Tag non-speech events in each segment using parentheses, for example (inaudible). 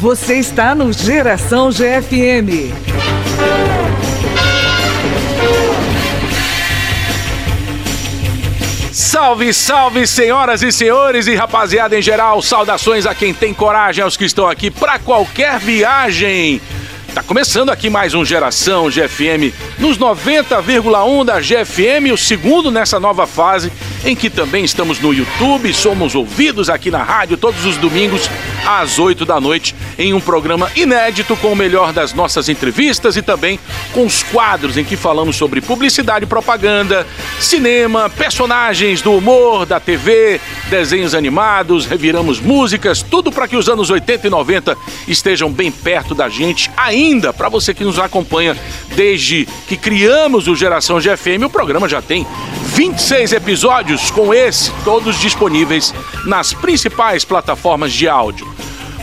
Você está no Geração GFM. Salve, salve, senhoras e senhores e rapaziada em geral. Saudações a quem tem coragem, aos que estão aqui para qualquer viagem. Tá começando aqui mais um Geração GFM nos 90,1 da GFM, o segundo nessa nova fase em que também estamos no YouTube, somos ouvidos aqui na rádio todos os domingos às 8 da noite em um programa inédito com o melhor das nossas entrevistas e também com os quadros em que falamos sobre publicidade e propaganda, cinema, personagens do humor, da TV, desenhos animados, reviramos músicas, tudo para que os anos 80 e 90 estejam bem perto da gente ainda, para você que nos acompanha desde que criamos o Geração GFM, o programa já tem 26 episódios com esse, todos disponíveis nas principais plataformas de áudio.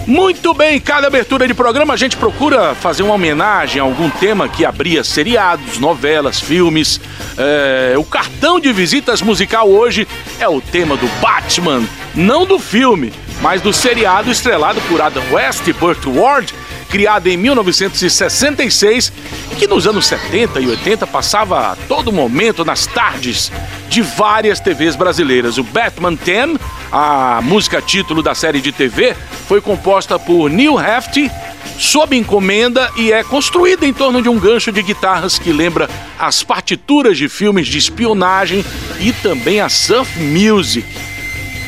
Muito bem, cada abertura de programa a gente procura fazer uma homenagem a algum tema que abria seriados, novelas, filmes. É, o cartão de visitas musical hoje é o tema do Batman, não do filme, mas do seriado estrelado por Adam West e Burt Ward, criado em 1966 e que nos anos 70 e 80 passava a todo momento nas tardes de várias TVs brasileiras. O Batman 10, a música título da série de TV, foi composta por Neil Hefti sob encomenda e é construída em torno de um gancho de guitarras que lembra as partituras de filmes de espionagem e também a surf music.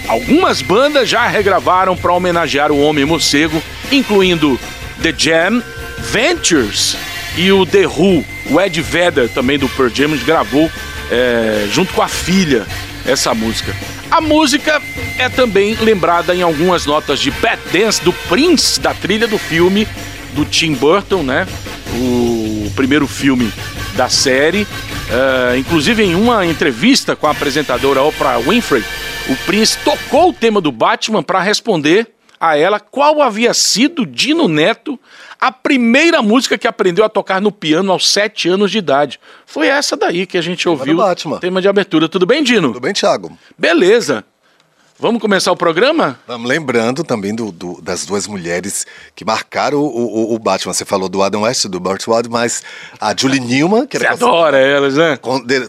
Algumas bandas já regravaram para homenagear o Homem Morcego, incluindo The Jam, Ventures e o The Who. O Ed Vedder, também do Pearl Jam, gravou é, junto com a filha essa música. A música é também lembrada em algumas notas de Bad Dance do Prince, da trilha do filme do Tim Burton, né? O primeiro filme da série. Uh, inclusive, em uma entrevista com a apresentadora Oprah Winfrey, o Prince tocou o tema do Batman para responder a ela qual havia sido Dino Neto a primeira música que aprendeu a tocar no piano aos sete anos de idade. Foi essa daí que a gente tema ouviu. Batman. Tema de abertura. Tudo bem, Dino? Tudo bem, Thiago. Beleza. Vamos começar o programa? Vamos lembrando também do, do, das duas mulheres que marcaram o, o, o, Batman. Você falou do Adam West, do Burt Ward, mas a Julie Newman, que Você adora elas, né?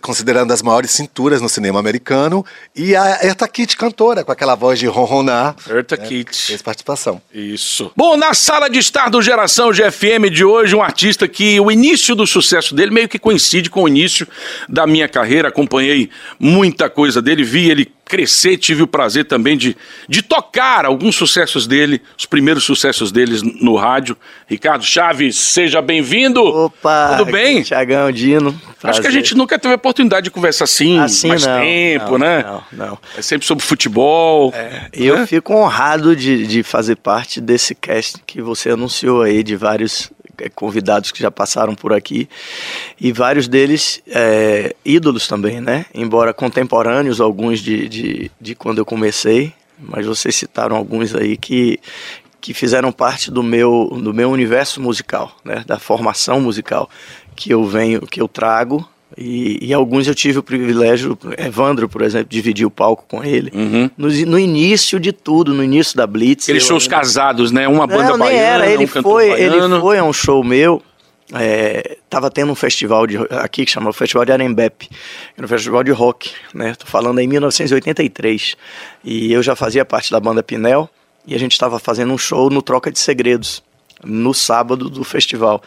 Considerando as maiores cinturas no cinema americano, e a Erta Kitt, cantora, com aquela voz de ronronar. Erta né? Kitt. Fez participação. Isso. Bom, na sala de estar do Geração GFM de hoje, um artista que o início do sucesso dele meio que coincide com o início da minha carreira. Acompanhei muita coisa dele, vi ele crescer, tive o prazer também de, de tocar alguns sucessos dele, os primeiros sucessos deles no rádio. Ricardo Chaves, seja bem-vindo. Opa! Tudo bem? Tiagão, Dino. Prazer. Acho que a gente nunca teve a oportunidade de conversar assim, assim mais não, tempo, não, né? Não, não. É sempre sobre futebol. É, eu né? fico honrado de, de fazer parte desse cast que você anunciou aí, de vários convidados que já passaram por aqui e vários deles é, ídolos também, né? Embora contemporâneos, alguns de, de, de quando eu comecei, mas vocês citaram alguns aí que, que fizeram parte do meu, do meu universo musical, né? Da formação musical que eu venho, que eu trago e, e, alguns eu tive o privilégio, Evandro, por exemplo, dividir o palco com ele. Uhum. No, no, início de tudo, no início da Blitz. Aqueles shows ainda... casados, né? Uma banda Não, baiana, era. Ele, um foi, baiano. ele foi a um show meu. É, tava tendo um festival de, aqui que chama o Festival de Arembepe, era um festival de rock, né? Tô falando em 1983. E eu já fazia parte da banda Pinel e a gente estava fazendo um show no Troca de Segredos, no sábado do festival.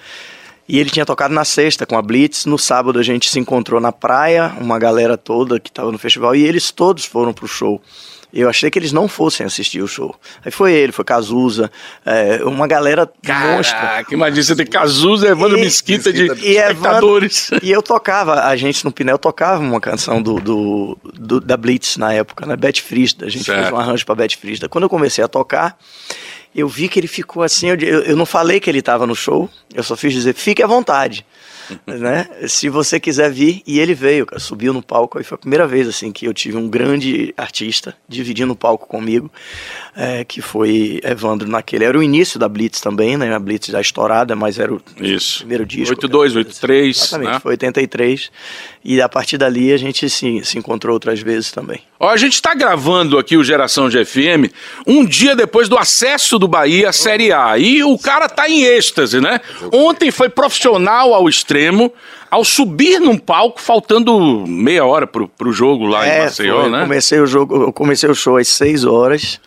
E ele tinha tocado na sexta com a Blitz. No sábado a gente se encontrou na praia, uma galera toda que estava no festival, e eles todos foram pro show. Eu achei que eles não fossem assistir o show. Aí foi ele, foi Cazuza, é, uma galera monstra. Caraca, imagina você ter Cazuza, Evandro E- Mesquita de e espectadores. E eu tocava, a gente no Pinel tocava uma canção do, do- do- da Blitz na época, né? Beth Frisda. A gente Certo. fez um arranjo pra Beth Frisda. Quando eu comecei a tocar, eu vi que ele ficou assim. Eu, eu- não falei que ele estava no show, eu só fiz dizer, fique à vontade. (laughs) né? Se você quiser vir, e ele veio, cara, subiu no palco, e foi a primeira vez, assim, que eu tive um grande artista dividindo o palco comigo, é, que foi Evandro naquele, era o início da Blitz também, né? A Blitz já estourada, mas era o Isso. primeiro disco. 82, 83, Exatamente, né? foi 83, e a partir dali a gente se, se encontrou outras vezes também. Ó, a gente está gravando aqui o Geração de FM um dia depois do acesso do Bahia à Série A. E o cara tá em êxtase, né? Ontem foi profissional ao extremo, ao subir num palco, faltando meia hora pro, pro jogo lá em Maceió, É, foi, né? Eu comecei o jogo, eu comecei o show às 6 horas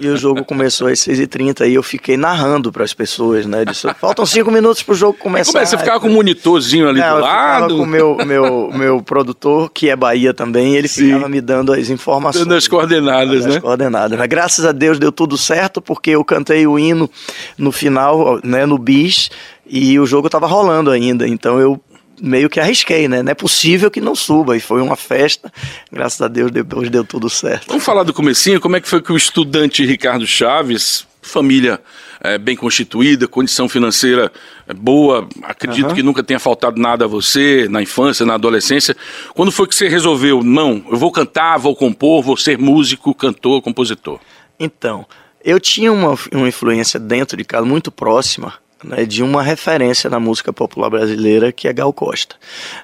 e o jogo começou às 6h30 e eu fiquei narrando para as pessoas, né? Disse, faltam 5 minutos pro jogo começar. Como é? Você ficava com um monitorzinho ali Não, do eu ficava lado? com o meu, meu, (laughs) meu produtor, que é Bahia também, ele Sim. ficava me dando as informações. Dando as coordenadas, As né? coordenadas. Mas graças a Deus deu tudo certo, porque eu cantei o hino no final, né, no bis, e o jogo tava rolando ainda. Então eu meio que arrisquei, né? Não é possível que não suba. E foi uma festa. Graças a Deus depois deu tudo certo. Vamos falar do comecinho, como é que foi que o estudante Ricardo Chaves, família eh, bem constituída, condição financeira eh, boa, acredito Aham. que nunca tenha faltado nada a você na infância, na adolescência. Quando foi que você resolveu, não, eu vou cantar, vou compor, vou ser músico, cantor, compositor? Então, eu tinha uma, uma influência dentro de casa muito próxima né, de uma referência na música popular brasileira que é Gal Costa.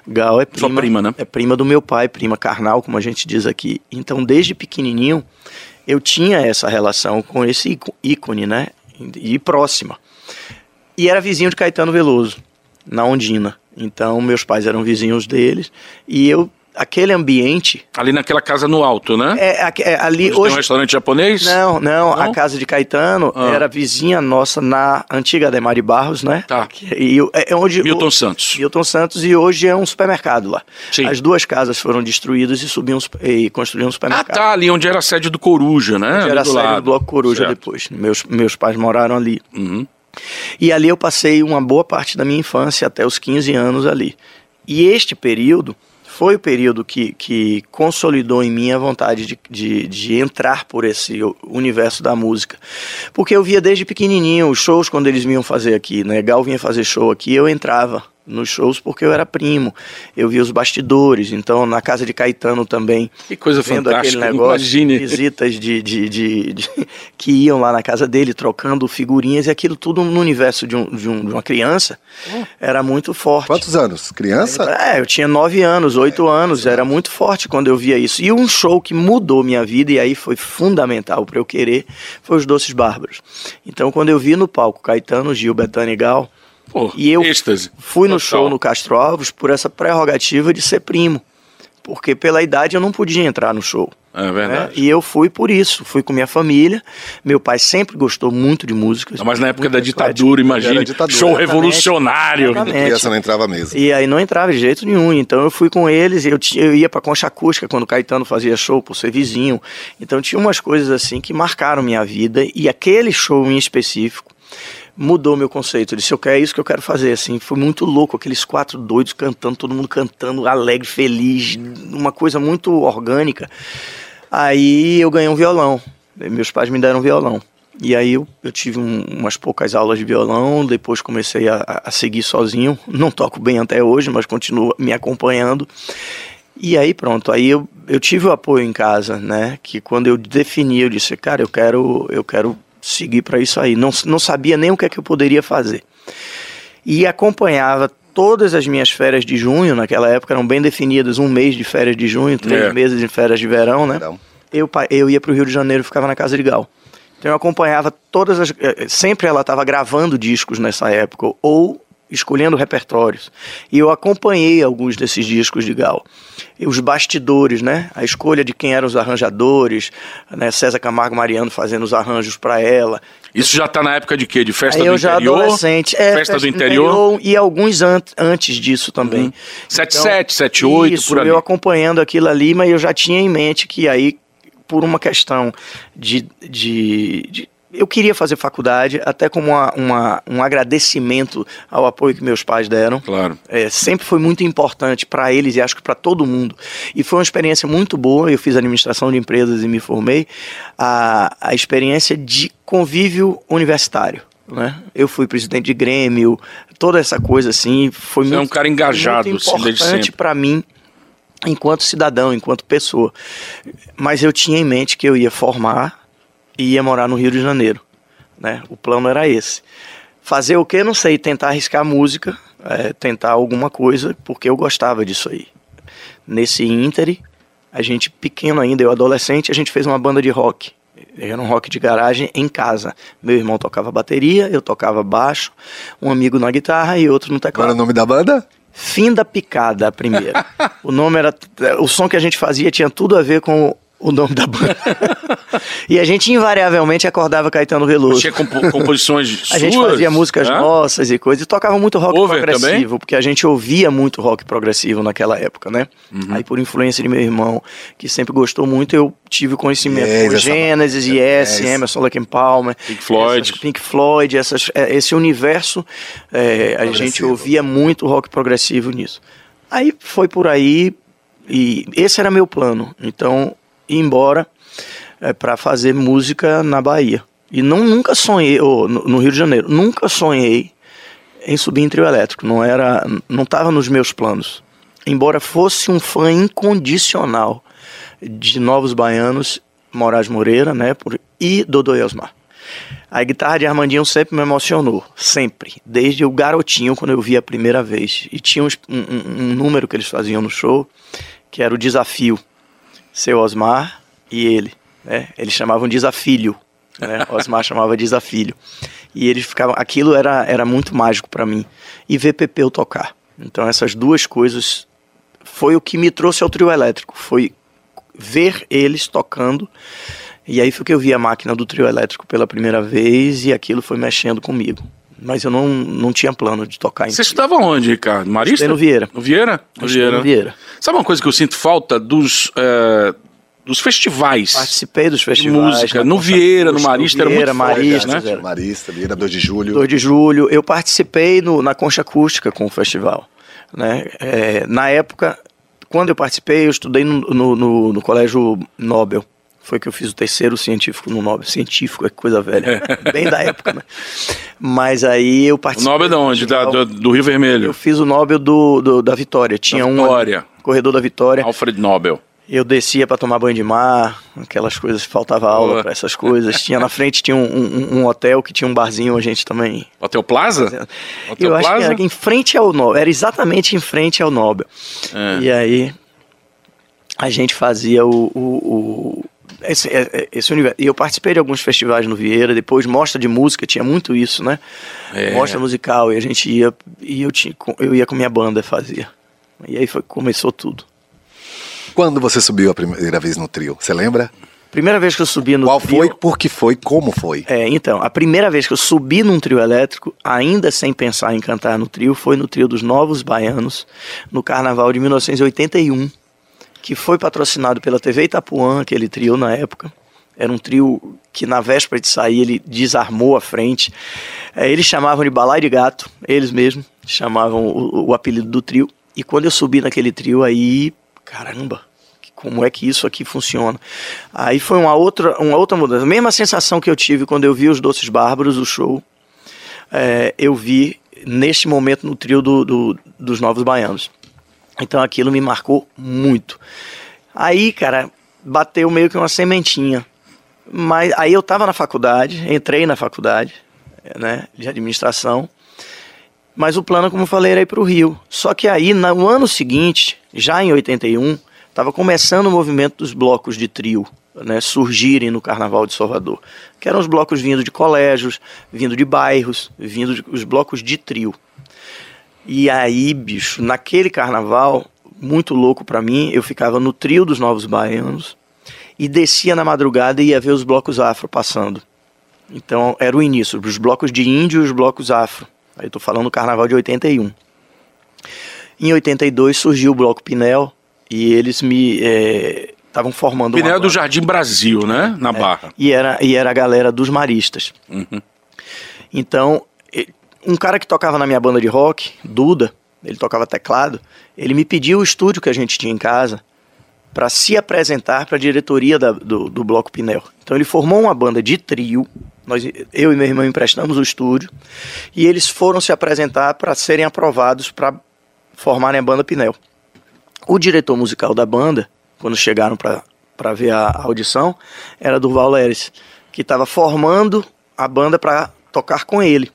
Gal é prima, prima, né? É prima do meu pai, prima carnal, como a gente diz aqui. Então, desde pequenininho, eu tinha essa relação com esse íco- ícone, né? E próxima. E era vizinho de Caetano Veloso, na Ondina. Então, meus pais eram vizinhos deles. E eu, aquele ambiente. Ali naquela casa no alto, né? É, é, ali Onde tem hoje. um restaurante japonês? Não, não, Não? a casa de Caetano Ah. era vizinha nossa na antiga Ademar de Barros, né? Tá. E o- é onde Milton o- Santos. Milton Santos e hoje é um supermercado lá. Sim. As duas casas foram destruídas e subiam e construíam um Ah, supermercado. tá, ali onde era a sede do Coruja, né? Ali era a sede lado. do Bloco Coruja Certo. depois. Meus, meus pais moraram ali. Uhum. E ali eu passei uma boa parte da minha infância, até os 15 anos ali. E este período foi o período que, que consolidou em mim a vontade de, de, de entrar por esse universo da música. Porque eu via desde pequenininho os shows quando eles vinham fazer aqui, né? Gal vinha fazer show aqui, eu entrava nos shows porque eu era primo. Eu via os bastidores, então na casa de Caetano também Que coisa vendo fantástica, aquele negócio, imagine. visitas de, de, de- de- (laughs) que iam lá na casa dele trocando figurinhas e aquilo tudo no universo de, um, de, um- de uma criança era muito forte. Quantos anos? Criança? É, eu tinha nove anos, oito anos, era muito forte quando eu via isso. E um show que mudou minha vida, e aí foi fundamental para eu querer, foi os Doces Bárbaros. Então, quando eu vi no palco Caetano, Gil, Betânia e Gal, Pô, e eu êxtase. fui no Total. show no Castro Alves por essa prerrogativa de ser primo. Porque pela idade eu não podia entrar no show. É né? verdade. E eu fui por isso, fui com minha família. Meu pai sempre gostou muito de música. Não, Mas na época da ditadura, ditadura. Show Exatamente. revolucionário. Exatamente. Criança não entrava mesmo. E aí não entrava de jeito nenhum. Então eu fui com eles, eu, eu ia pra Concha Acústica quando o Caetano fazia show, por ser vizinho. Então tinha umas coisas assim que marcaram minha vida. E aquele show em específico mudou meu conceito. Eu disse, eu quero é isso que eu quero fazer. Assim, foi muito louco, aqueles quatro doidos cantando, todo mundo cantando, alegre, feliz, uma coisa muito orgânica. Aí eu ganhei um violão. Meus pais me deram um violão. E aí eu, eu tive um- umas poucas aulas de violão, depois comecei a, a seguir sozinho. Não toco bem até hoje, mas continuo me acompanhando. E aí pronto, aí eu, eu tive o apoio em casa, né? Que quando eu defini, eu disse, cara, eu quero, eu quero seguir para isso aí. Não, não sabia nem o que é que eu poderia fazer. E acompanhava todas as minhas férias de junho, naquela época eram bem definidas, um mês de férias de junho, três É. meses de férias de verão, né? Eu, eu ia para o Rio de Janeiro e ficava na casa de Gal. Então eu acompanhava todas as. eh, Sempre ela estava gravando discos nessa época, ou escolhendo repertórios. E eu acompanhei alguns desses discos de Gal. E os bastidores, né? A escolha de quem eram os arranjadores, né? César Camargo Mariano fazendo os arranjos para ela. Isso já tá na época de quê? De festa Aí do eu já interior? adolescente. É, festa, do interior? E alguns an antes disso também. Uhum. 77, 78, isso, por ali. eu acompanhando aquilo ali, mas eu já tinha em mente que aí, por uma questão de. de, de- eu queria fazer faculdade, até como uma, uma- um agradecimento ao apoio que meus pais deram. Claro. É, sempre foi muito importante para eles e acho que para todo mundo. E foi uma experiência muito boa. Eu fiz administração de empresas e me formei. A, a experiência de convívio universitário. né? Eu fui presidente de Grêmio, toda essa coisa assim, foi Você muito, é um cara engajado, muito assim, importante para mim enquanto cidadão, enquanto pessoa. Mas eu tinha em mente que eu ia formar e ia morar no Rio de Janeiro, né? O plano era esse. Fazer o que? Não sei, tentar arriscar música, é, tentar alguma coisa, porque eu gostava disso aí. Nesse íntere, a gente pequeno ainda, eu adolescente, a gente fez uma banda de rock. Era um rock de garagem em casa. Meu irmão tocava bateria, eu tocava baixo, um amigo na guitarra e outro no Qual era teclado. o nome da banda? Fim da Picada, a primeira. (laughs) o nome era. O som que a gente fazia tinha tudo a ver com o nome da banda. (laughs) e a gente invariavelmente acordava Caetano Veloso. Tinha compo- composições suas? (laughs) A gente fazia músicas né? nossas e coisas, e tocava muito rock Cover progressivo, também? porque a gente ouvia muito rock progressivo naquela época, né? Uhum. Aí, por influência de meu irmão, que sempre gostou muito, eu tive conhecimento Yes, com essa- Genesis, Yes, Yes. Emerson, Lake and Palmer, Pink Floyd. essas- Pink Floyd, essas, é, esse universo, é, a gente ouvia muito rock progressivo nisso. Aí foi por aí, e esse era meu plano. Então, ir embora é, para fazer música na Bahia. E não nunca sonhei, ou no, no Rio de Janeiro, nunca sonhei em subir em trio elétrico. Não era, não estava nos meus planos. Embora fosse um fã incondicional de Novos Baianos, Moraes Moreira, né, por, e Dodô e Osmar. A guitarra de Armandinho sempre me emocionou, sempre, desde o garotinho quando eu vi a primeira vez. E tinha um, um- um número que eles faziam no show, que era o desafio. Seu Osmar e ele, né? Eles chamavam desafilho, né? (laughs) Osmar chamava desafilho. E eles ficavam, aquilo era, era muito mágico para mim. E ver Pepeu tocar. Então essas duas coisas foi o que me trouxe ao trio elétrico, foi ver eles tocando. E aí foi que eu vi a máquina do trio elétrico pela primeira vez e aquilo foi mexendo comigo. Mas eu não, não tinha plano de tocar em Você estudava onde, Ricardo? Marista? Estudei no Vieira. No Vieira? No Vieira. no Vieira. Sabe uma coisa que eu sinto falta dos, eh, dos festivais? Participei dos festivais. música, na no Vieira, no Marista, era Vieira, muito forte, Marista, né? zero. Marista, Vieira, 2 de julho. 2 de julho. Eu participei no- na Concha Acústica com o festival. Né? É, na época, quando eu participei, eu estudei no, no, no- no Colégio Nobel. Foi que eu fiz o terceiro científico no Nobel. Científico é coisa velha. (laughs) Bem da época, né? Mas aí eu O participei. Nobel é de onde? Da- do, do Rio Eu Vermelho. fiz o Nobel do, do- da Vitória. Tinha um Vitória. corredor da Vitória. Alfred Nobel. Eu descia para tomar banho de mar, aquelas coisas, faltava aula para essas coisas. Tinha na frente tinha um, um- um hotel que tinha um barzinho, a gente também. Hotel Plaza? Hotel Eu acho que Plaza? era em frente ao Nobel, era exatamente em frente ao Nobel. É. E aí a gente fazia o, o, o- esse, é- é- esse universo. E eu participei de alguns festivais no Vieira, depois mostra de música, tinha muito isso, né? É. Mostra musical, e a gente ia, e eu, tinha, eu ia com minha banda fazia. E aí foi, começou tudo. Quando você subiu a primeira vez no trio? Você lembra? Primeira vez que eu subi no Qual trio- foi, por que foi, como foi? É, então, a primeira vez que eu subi num trio elétrico, ainda sem pensar em cantar no trio, foi no trio dos Novos Baianos, no carnaval de 1981, que foi patrocinado pela TV Itapuã, aquele trio na época. Era um trio que na véspera de sair ele desarmou a frente. É, eles chamavam de Balai de Gato, eles mesmos chamavam o, o apelido do trio. E quando eu subi naquele trio aí, caramba, como é que isso aqui funciona. Aí foi uma outra, uma outra mudança. Mesma sensação que eu tive quando eu vi os Doces Bárbaros, o show, é, eu vi neste momento no trio do, do- dos Novos Baianos. Então aquilo me marcou muito. Aí, cara, bateu meio que uma sementinha. Mas aí eu estava na faculdade, entrei na faculdade, né, de administração. Mas o plano, como eu falei, era ir para o Rio. Só que aí, no ano seguinte, já em 81, estava começando o movimento dos blocos de trio, né, surgirem no Carnaval de Salvador. Que eram os blocos vindo de colégios, vindo de bairros, vindo de, os blocos de trio. E aí, bicho, naquele carnaval, muito louco pra mim, eu ficava no trio dos Novos Baianos e descia na madrugada e ia ver os blocos afro passando. Então, era o início, os blocos de índio e os blocos afro. Aí eu tô falando do carnaval de 81. Em 82 surgiu o bloco Pinel e eles me estavam formando uma Pinel do. Jardim Brasil, né? Na Barra. E era, e era a galera dos maristas. Uhum. Então, um cara que tocava na minha banda de rock, Duda, ele tocava teclado, ele me pediu o estúdio que a gente tinha em casa para se apresentar para a diretoria da- do, do Bloco Pinel. Então ele formou uma banda de trio Nós, eu e meu irmão emprestamos o estúdio e eles foram se apresentar para serem aprovados para formarem a banda Pinel. O diretor musical da banda, quando chegaram para ver a audição, era Durval Leres, que estava formando a banda para tocar com ele.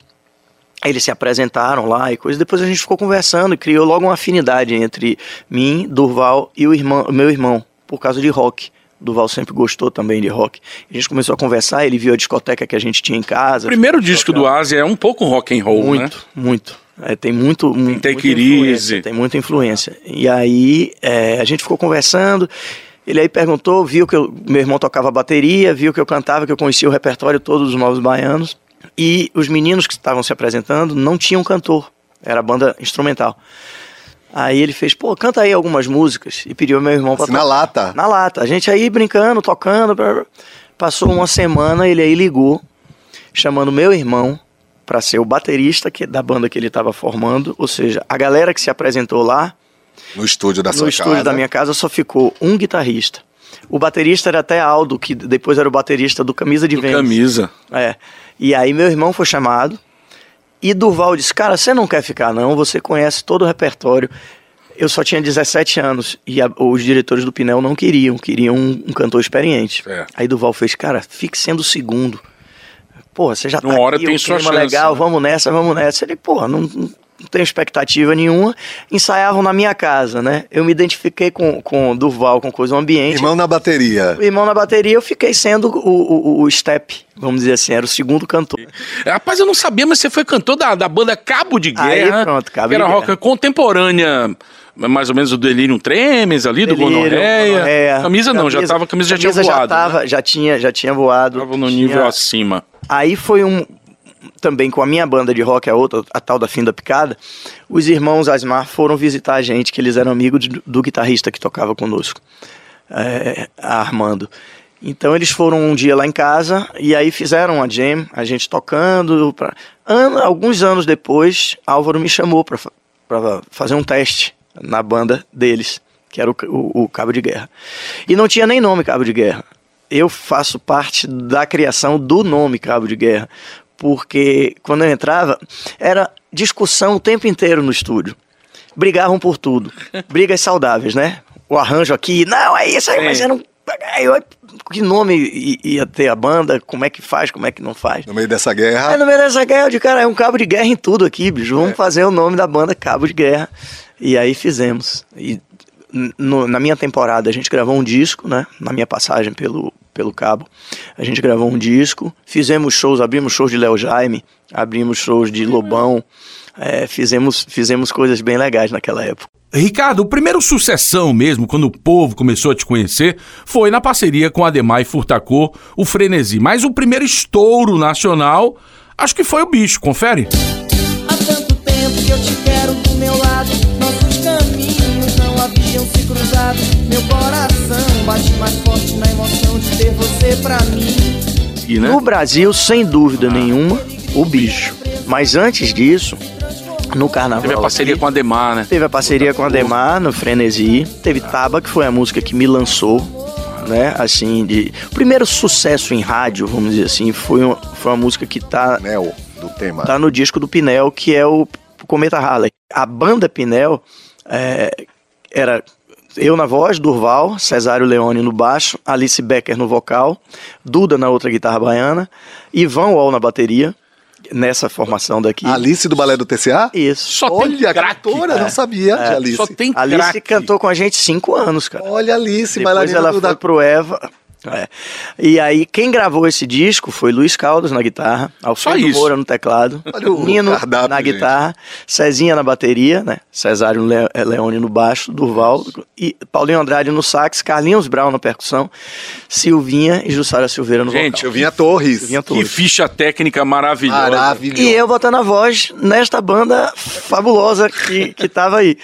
Eles se apresentaram lá e coisa. Depois a gente ficou conversando e criou logo uma afinidade entre mim, Durval e o, irmão, meu irmão, por causa de rock. Duval sempre gostou também de rock. A gente começou a conversar, ele viu a discoteca que a gente tinha em casa. O primeiro disco do Ásia é um pouco rock and roll, muito, né? Muito, é, tem muito, tem muita Take influência, tem muita influência. E aí é, a gente ficou conversando. Ele aí perguntou, viu que eu, meu irmão tocava bateria, viu que eu cantava, que eu conhecia o repertório todo dos Novos Baianos. E os meninos que estavam se apresentando não tinham cantor, era banda instrumental. Aí ele fez, pô, canta aí algumas músicas e pediu meu irmão pra Assim, na lata. Na lata. A gente aí brincando, tocando. blá, blá. Passou uma semana, ele aí ligou, chamando meu irmão para ser o baterista que, da banda que ele estava formando. Ou seja, a galera que se apresentou lá, No estúdio da no sua estúdio casa. da minha casa, só ficou um guitarrista. O baterista era até Aldo, que depois era o baterista do Camisa de Vênus. camisa. É. E aí meu irmão foi chamado e Durval disse: Cara, você não quer ficar, não? Você conhece todo o repertório. Eu só tinha 17 anos e a- os diretores do Pinel não queriam, queriam um, um cantor experiente. É. Aí Durval fez: Cara, fique sendo o segundo. Porra, você já tá Uma hora aqui, tem o sua chance, legal, né? vamos nessa, vamos nessa. Ele, porra, não, não tenho expectativa nenhuma. Ensaiavam na minha casa, né? Eu me identifiquei com, com o Durval, com coisa do ambiente. Irmão na bateria. O irmão na bateria, eu fiquei sendo o, o, o step, vamos dizer assim, era o segundo cantor. Rapaz, eu não sabia, mas você foi cantor da, da banda Cabo de Aí, Guerra. pronto, Cabo que era de rock Guerra. contemporânea, mais ou menos do Delirium Tremens ali, do Delírio, Gonorreia. Gonorreia. Camisa não, já tava, camisa já tinha camisa voado. Já, tava, né? já, tinha, já tinha voado. Tava no tinha- nível acima. Aí foi um. Também com a minha banda de rock, a outra, a tal da Fim da Picada, os irmãos Asmar foram visitar a gente, que eles eram amigos de- do guitarrista que tocava conosco, é, Armando. Então eles foram um dia lá em casa e aí fizeram uma jam, a gente tocando. Pra... Alguns anos depois, Álvaro me chamou para fazer um teste na banda deles, que era o, o- o Cabo de Guerra. E não tinha nem nome Cabo de Guerra. Eu faço parte da criação do nome Cabo de Guerra, porque quando eu entrava, era discussão o tempo inteiro no estúdio. Brigavam por tudo. Brigas saudáveis, né? O arranjo aqui, não, é isso aí, mas era um. Que nome ia ter a banda? Como é que faz? Como é que não faz? No meio dessa guerra. no meio dessa guerra, eu de cara, é um cabo de guerra em tudo aqui, bicho. Vamos fazer o nome da banda Cabo de Guerra. E aí fizemos. E no- na minha temporada, a gente gravou um disco, né? Na minha passagem pelo, pelo Cabo. A gente gravou um disco, fizemos shows, abrimos shows de Léo Jaime, abrimos shows de Lobão. é, fizemos, fizemos coisas bem legais naquela época. Ricardo, o primeiro sucessão mesmo, quando o povo começou a te conhecer, foi na parceria com Ademar e Furtacô, o Frenesi. Mas o primeiro estouro nacional, acho que foi o bicho, confere? Há tanto tempo que eu te quero do meu lado. Haviam se cruzado. Meu coração bate mais forte na emoção de ter você pra mim. E, né? No Brasil, sem dúvida nenhuma, o bicho. Mas antes disso, no carnaval. Teve a parceria aqui, com a Demar, né? Teve a parceria com a Demar no Frenesi. Teve Taba, que foi a música que me lançou, né? Assim, de. O primeiro sucesso em rádio, vamos dizer assim, foi uma, foi uma música que tá, Nel, do tema. tá no disco do Pinel, que é o Cometa Halley. A banda Pinel é, era eu na voz, Durval, Cesário Leone no baixo, Alice Becker no vocal, Duda na outra guitarra baiana, Ivan Wall na bateria, nessa formação daqui. Alice do Balé do TCA? Isso. Só tem Olha, craque. cantora, não sabia de Alice. Só tem Alice craque. cantou com a gente cinco anos, cara. Olha, Alice, Depois bailarina ela do foi da... pro Eva. É. E aí, quem gravou esse disco foi Luiz Caldas na guitarra, Alfredo. Moura no teclado, Nino cardápio, na gente. guitarra, Cezinha na bateria, né? Cesário Le- eh, Leone no baixo, Durval, e Paulinho Andrade no sax, Carlinhos Brown na percussão, Silvinha e Jussara Silveira no Gente, vocal. Eu vinha Torres. Silvinha Que Torres. ficha técnica maravilhosa. Maravilhoso. E eu botando a voz nesta banda fabulosa que, que tava aí.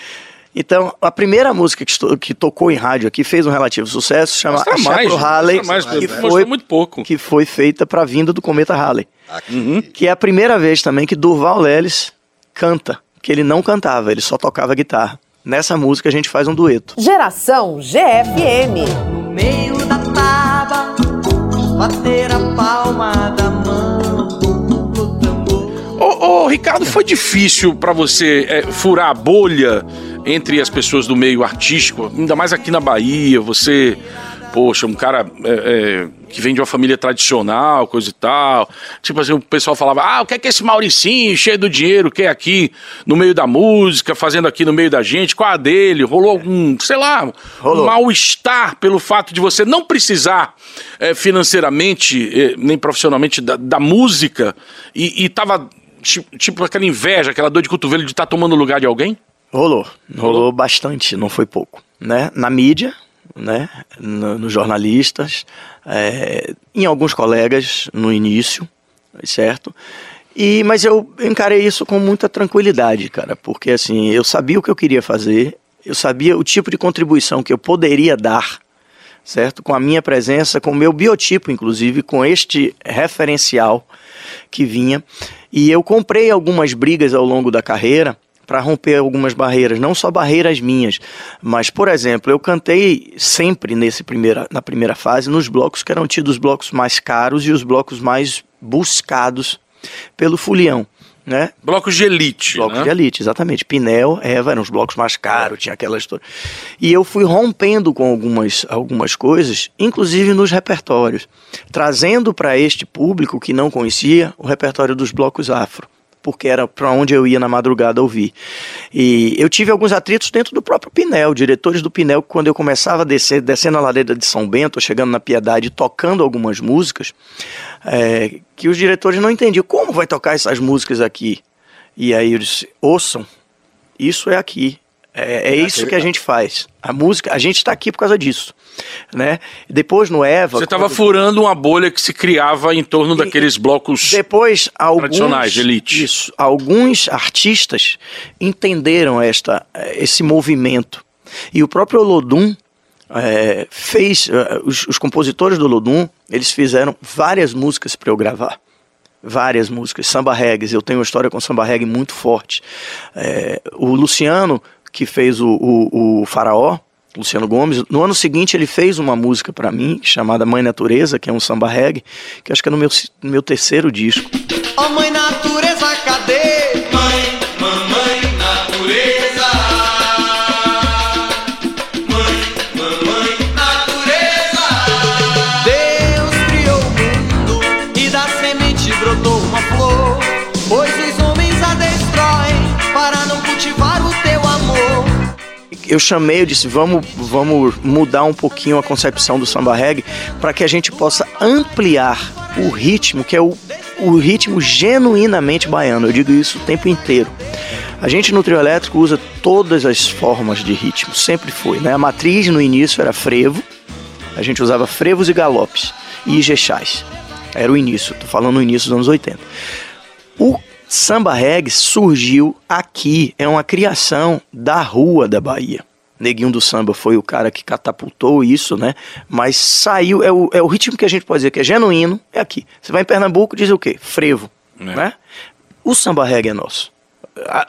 Então, a primeira música que, estou- que tocou em rádio aqui fez um relativo sucesso, chama Mostra Axé mais, pro mostra Halley, mais, que mostrou foi, muito pouco. que foi feita para a vinda do Cometa Halley. Uhum. Que é a primeira vez também que Durval Leles canta, que ele não cantava, ele só tocava guitarra. Nessa música a gente faz um dueto. Geração GFM. No meio da taba, bater a palma da mão. Ricardo, foi difícil pra você é, furar a bolha entre as pessoas do meio artístico, ainda mais aqui na Bahia, você, poxa, um cara é, é, que vem de uma família tradicional, coisa e tal. Tipo assim, o pessoal falava, ah, o que é que esse Mauricinho, cheio do dinheiro, que é aqui no meio da música, fazendo aqui no meio da gente, qual a dele? Rolou algum, sei lá, Rolou. um mal-estar pelo fato de você não precisar é, financeiramente, é, nem profissionalmente da, da música e, e tava ti- tipo aquela inveja, aquela dor de cotovelo de estar tomando o lugar de alguém? Rolou, rolou bastante, não foi pouco, né? Na mídia, né? No- nos jornalistas, é, em alguns colegas no início, certo? E mas eu encarei isso com muita tranquilidade, cara, porque assim eu sabia o que eu queria fazer, eu sabia o tipo de contribuição que eu poderia dar, certo? Com a minha presença, com o meu biotipo, inclusive, com este referencial que vinha. E eu comprei algumas brigas ao longo da carreira para romper algumas barreiras, não só barreiras minhas, mas, por exemplo, eu cantei sempre nesse primeira, na primeira fase nos blocos que eram tidos os blocos mais caros e os blocos mais buscados pelo Fulião, né? Blocos de elite. Blocos né? de elite, exatamente. Pinel, Eva eram os blocos mais caros, tinha aquela história. E eu fui rompendo com algumas, algumas coisas, inclusive nos repertórios, trazendo para este público que não conhecia o repertório dos blocos afro. Porque era para onde eu ia na madrugada ouvir. E eu tive alguns atritos dentro do próprio Pinel, diretores do Pinel, que quando eu começava a descer, descendo a ladeira de São Bento, chegando na Piedade, tocando algumas músicas, é, que os diretores não entendiam como vai tocar essas músicas aqui. E aí eles ouçam, isso é aqui. É, é isso que a gente faz. A música, a gente está aqui por causa disso, né? Depois no Eva, Você estava quando- furando uma bolha que se criava em torno daqueles blocos. depois alguns tradicionais, elite. Isso, alguns artistas entenderam esta esse movimento e o próprio Olodum é, fez eh, os, os compositores do Olodum eles fizeram várias músicas para eu gravar várias músicas, samba reggae. Eu tenho uma história com samba reggae muito forte. É, o Luciano, que fez o, o, o Faraó, Luciano Gomes, no ano seguinte ele fez uma música para mim chamada Mãe Natureza, que é um samba reggae, que acho que é no meu, no meu terceiro disco. Ó mãe natureza, cadê? Eu chamei, eu disse, vamos, vamos mudar um pouquinho a concepção do samba reggae para que a gente possa ampliar o ritmo, que é o, o ritmo genuinamente baiano. Eu digo isso o tempo inteiro. A gente no trio elétrico usa todas as formas de ritmo, sempre foi. Né? A matriz no início era frevo, a gente usava frevos e galopes e ijexás. Era o início, tô falando no início dos anos 80. O samba reggae surgiu aqui, é uma criação da rua da Bahia. Neguinho do Samba foi o cara que catapultou isso, né? Mas saiu, é o, é o ritmo que a gente pode dizer que é genuíno, é aqui. Você vai em Pernambuco diz o quê? Frevo, né? O samba reggae é nosso.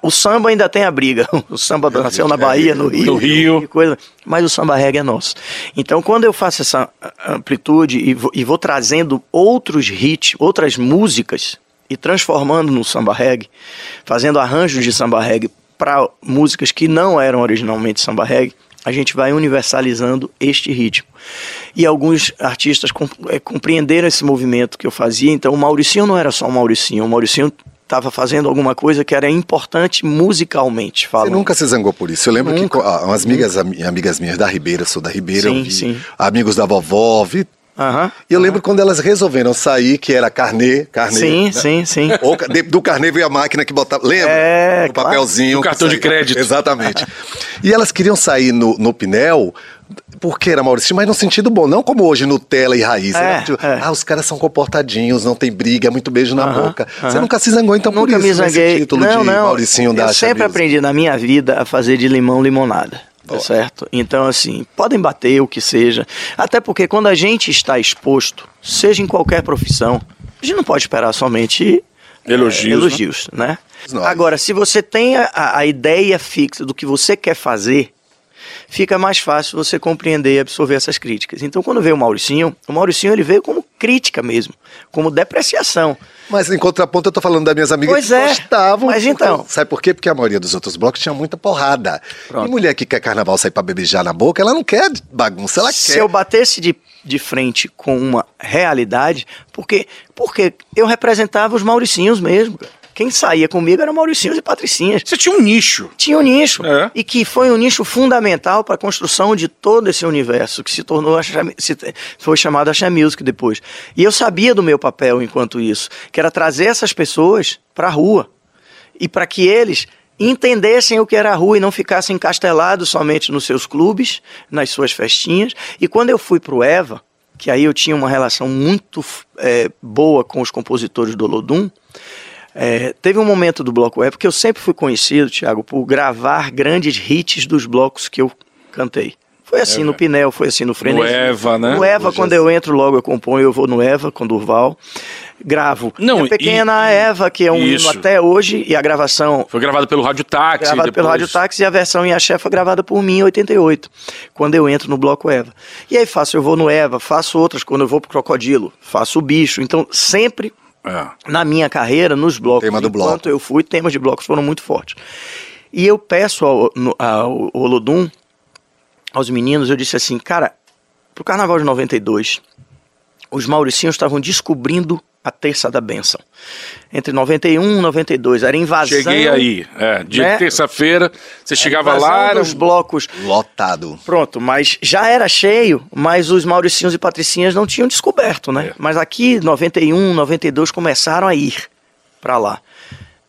O samba ainda tem a briga. (laughs) O samba nasceu na Bahia, no Rio. No Rio. coisa, mas o samba reggae é nosso. Então, quando eu faço essa amplitude e vou, e vou trazendo outros hits, outras músicas e transformando no samba reggae, fazendo arranjos de samba reggae para músicas que não eram originalmente samba reggae, a gente vai universalizando este ritmo. E alguns artistas eh, compreenderam esse movimento que eu fazia. Então, o Mauricinho não era só o Mauricinho. O Mauricinho estava fazendo alguma coisa que era importante musicalmente Você falando. nunca se zangou por isso. Eu lembro Nunca. que ah, umas amigas, ami- amigas minhas da Ribeira, sou da Ribeira, Sim, vi sim. amigos da vovó, vi. Aham. E eu lembro quando elas resolveram sair, que era carnê, carnê. Sim, né? sim, sim. Ou de- do carnê veio a máquina que botava. Lembra? É, o claro. papelzinho. Do que cartão de crédito. Exatamente. E elas queriam sair no, no Pinel. Porque era Maurício, mas no sentido bom, não como hoje Nutella e raiz. É, né? Tipo, é. Ah, os caras são comportadinhos, não tem briga, é muito beijo na Aham, boca. Você aham. nunca se zangou então Nunca por me isso, nesse zanguei. título não, de não. Mauricinho da eu sempre aprendi na minha vida a fazer de limão limonada. Tá certo? Então, assim, podem bater o que seja. Até porque quando a gente está exposto, seja em qualquer profissão, a gente não pode esperar somente Elogios, né? elogios né? Nós. Agora, se você tem a, a ideia fixa do que você quer fazer, fica mais fácil você compreender e absorver essas críticas. Então, quando veio o Mauricinho, o Mauricinho ele veio como crítica mesmo, como depreciação. Mas em contraponto, eu tô falando das minhas amigas Pois que é, gostavam. mas porque- então- Sabe por quê? Porque a maioria dos outros blocos tinha muita porrada. Pronto. E mulher que quer carnaval sair pra bebejar na boca, ela não quer bagunça, ela Se quer. eu batesse de, de frente com uma realidade, porque, porque eu representava os Mauricinhos mesmo. cara. Quem saía comigo eram Mauricinhos e Patricinhas. Você tinha um nicho. Tinha um nicho. É. E que foi um nicho fundamental para a construção de todo esse universo, que se tornou a se- foi chamado Axé Music depois. E eu sabia do meu papel enquanto isso, que era trazer essas pessoas para a rua. E para que eles entendessem o que era a rua e não ficassem encastelados somente nos seus clubes, nas suas festinhas. E quando eu fui para o Eva, que aí eu tinha uma relação muito eh, boa com os compositores do Olodum, é, teve um momento do Bloco Eva, porque eu sempre fui conhecido, Thiago, por gravar grandes hits dos blocos que eu cantei. Foi assim no Pinel, foi assim no Frenesi. No Eva, né? No Eva, quando eu entro logo, eu componho, eu vou no Eva com Durval, gravo. Não, a Pequena e- Eva, que é um Isso. hino até hoje, e a gravação Foi gravado pelo Rádio Táxi. gravada pelo depois- Rádio Táxi e a versão em axé foi gravada por mim em 88, quando eu entro no bloco Eva. E aí faço, eu vou no Eva, faço outras, quando eu vou pro Crocodilo, faço o Bicho. Então, sempre É. na minha carreira, nos blocos, Tema do enquanto bloco. eu fui, temas de blocos foram muito fortes. E eu peço ao, no- ao Olodum, aos meninos, eu disse assim, cara, pro Carnaval de 92, os mauricinhos estavam descobrindo a Terça da Bênção. Entre 91 e 92, era invasão... Cheguei aí. É, de né? terça-feira, você chegava lá, era um- blocos Lotado. Pronto, mas já era cheio, mas os Mauricinhos e Patricinhas não tinham descoberto, né? É. Mas aqui, 91, 92, começaram a ir pra lá.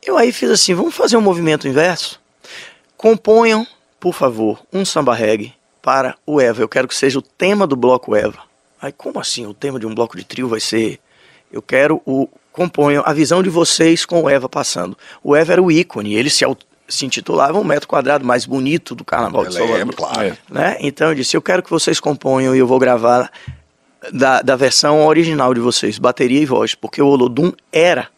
Eu aí fiz assim, vamos fazer um movimento inverso? Componham, por favor, um samba reggae para o Eva. Eu quero que seja o tema do bloco Eva. Aí, como assim? O tema de um bloco de trio vai ser... Eu quero o... Componham a visão de vocês com o Eva passando. O Eva era o ícone, ele se, aut- se intitulava o metro quadrado mais bonito do Carnaval de Eu Salvador lembro, claro. É. né? Então eu disse, eu quero que vocês componham e eu vou gravar da, da versão original de vocês, bateria e voz, porque o Olodum era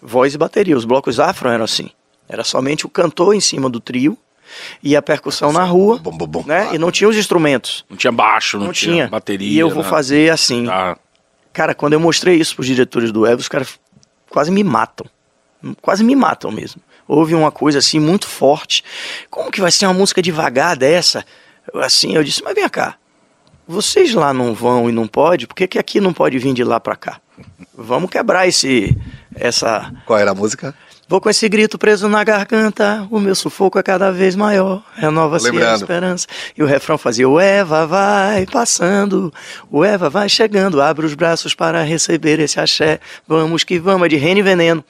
voz e bateria, os blocos afro eram assim, era somente o cantor em cima do trio e a percussão na rua, Bom, bom, bom. né? E não tinha os instrumentos, Não tinha baixo, não, não, tinha. bateria. E eu vou né? fazer assim. Tá. Cara, quando eu mostrei isso pros diretores do Eva, os caras quase me matam. Quase me matam mesmo. Houve uma coisa assim muito forte. Como que vai ser uma música devagar dessa? Assim, eu disse, mas vem cá. Vocês lá não vão e não pode, por que, que aqui não pode vir de lá pra cá? Vamos quebrar esse essa Qual era a música? Vou com esse grito preso na garganta, o meu sufoco é cada vez maior, renova-se a esperança. E o refrão fazia, o Eva vai passando, o Eva vai chegando, abre os braços para receber esse axé, vamos que vamos, é de Rene Veneno.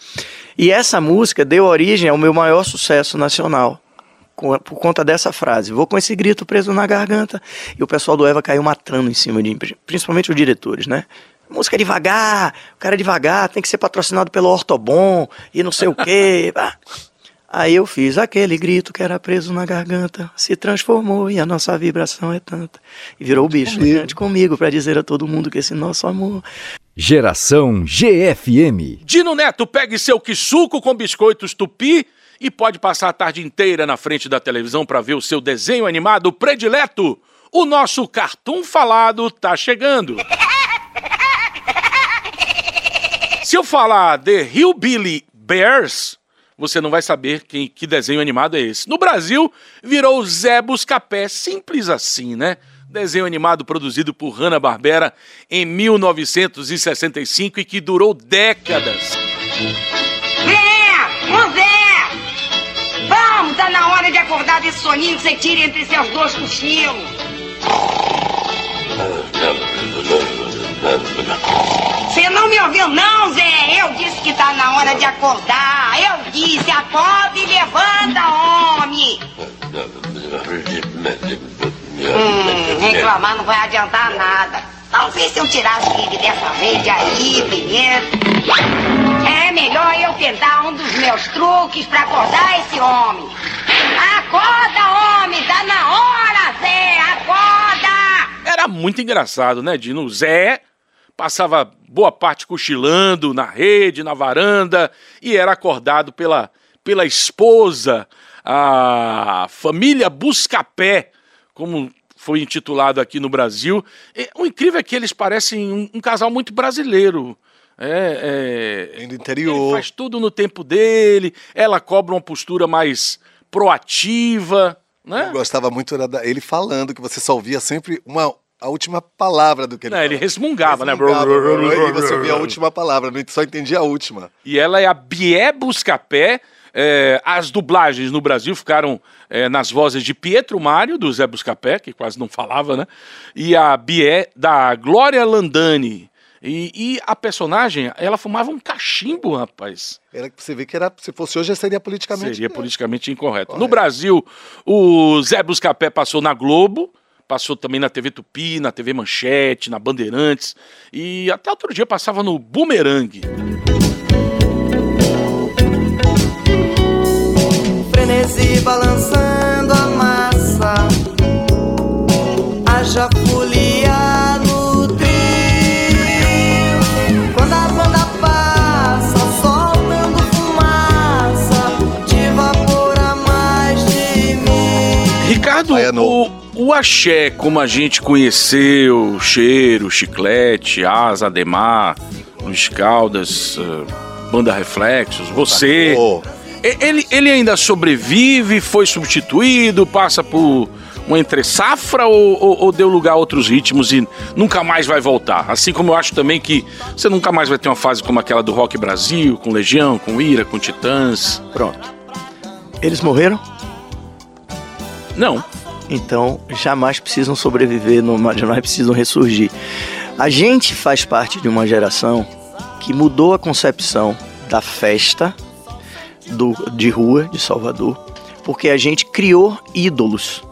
E essa música deu origem ao meu maior sucesso nacional, por conta dessa frase, vou com esse grito preso na garganta, e o pessoal do Eva caiu matando em cima de mim, principalmente os diretores, né? Música devagar, o cara é devagar, tem que ser patrocinado pelo Ortobon e não sei o quê. (laughs) Ah. Aí eu fiz aquele grito que era preso na garganta, se transformou e a nossa vibração é tanta. E virou o bicho, comigo. cante comigo pra dizer a todo mundo que esse nosso amor Geração GFM. Dino Neto, pegue seu quisuco com biscoitos tupi e pode passar a tarde inteira na frente da televisão para ver o seu desenho animado predileto. O nosso cartoon falado tá chegando. Se eu falar The Hillbilly Bears, você não vai saber quem, que desenho animado é esse. No Brasil, virou Zé Buscapé, simples assim, né? Desenho animado produzido por Hanna-Barbera em 1965 e que durou décadas. Zé! Ô Zé! Vamos, tá na hora de acordar desse soninho que você tira entre seus dois cochilos. Não me ouviu não, Zé? Eu disse que tá na hora de acordar. Eu disse, acorda e levanta, homem. Hum, reclamar não vai adiantar nada. Talvez se eu tirasse o Big dessa rede aí primeiro. É melhor eu tentar um dos meus truques pra acordar esse homem. Acorda, homem! Tá na hora, Zé! Acorda! Era muito engraçado, né, Dino? Zé passava boa parte cochilando na rede, na varanda, e era acordado pela, pela esposa, a família Buscapé, como foi intitulado aqui no Brasil. E, o incrível é que eles parecem um, um casal muito brasileiro. É, é, do ele interior. faz tudo no tempo dele, ela cobra uma postura mais proativa, né? Eu gostava muito da- ele falando que você só ouvia sempre uma, a última palavra do que ele Não, ele resmungava, né? Resmungava, E você ouvia a última palavra, só entendia a última. E ela é a Bié Buscapé. É, as dublagens no Brasil ficaram é, nas vozes de Pietro Mário, do Zé Buscapé, que quase não falava, né? E a Bié, da Glória Landani. E, e a personagem, ela fumava um cachimbo, rapaz. Era que você vê que era, se fosse hoje, seria politicamente. Seria politicamente incorreto. No Brasil, o Zé Buscapé passou na Globo, passou também na TV Tupi, na TV Manchete, na Bandeirantes, e até outro dia passava no Boomerang. Frenesi balançando a massa. Haja folia no trio. Quando a banda passa Soltando fumaça De vapor a mais de mim Ricardo, o, o axé, como a gente conheceu, cheiro, chiclete, asa, Ademar, Luiz Caldas, eh, Banda Reflexos, você. Ele, ele ainda sobrevive, foi substituído, passa por uma entre safra ou, ou- ou deu lugar a outros ritmos e nunca mais vai voltar? Assim como eu acho também que você nunca mais vai ter uma fase como aquela do Rock Brasil, com Legião, com Ira, com Titãs. Pronto. Eles morreram? Não. Então jamais precisam sobreviver, jamais precisam ressurgir. A gente faz parte de uma geração que mudou a concepção da festa do, de rua de Salvador, porque a gente criou ídolos.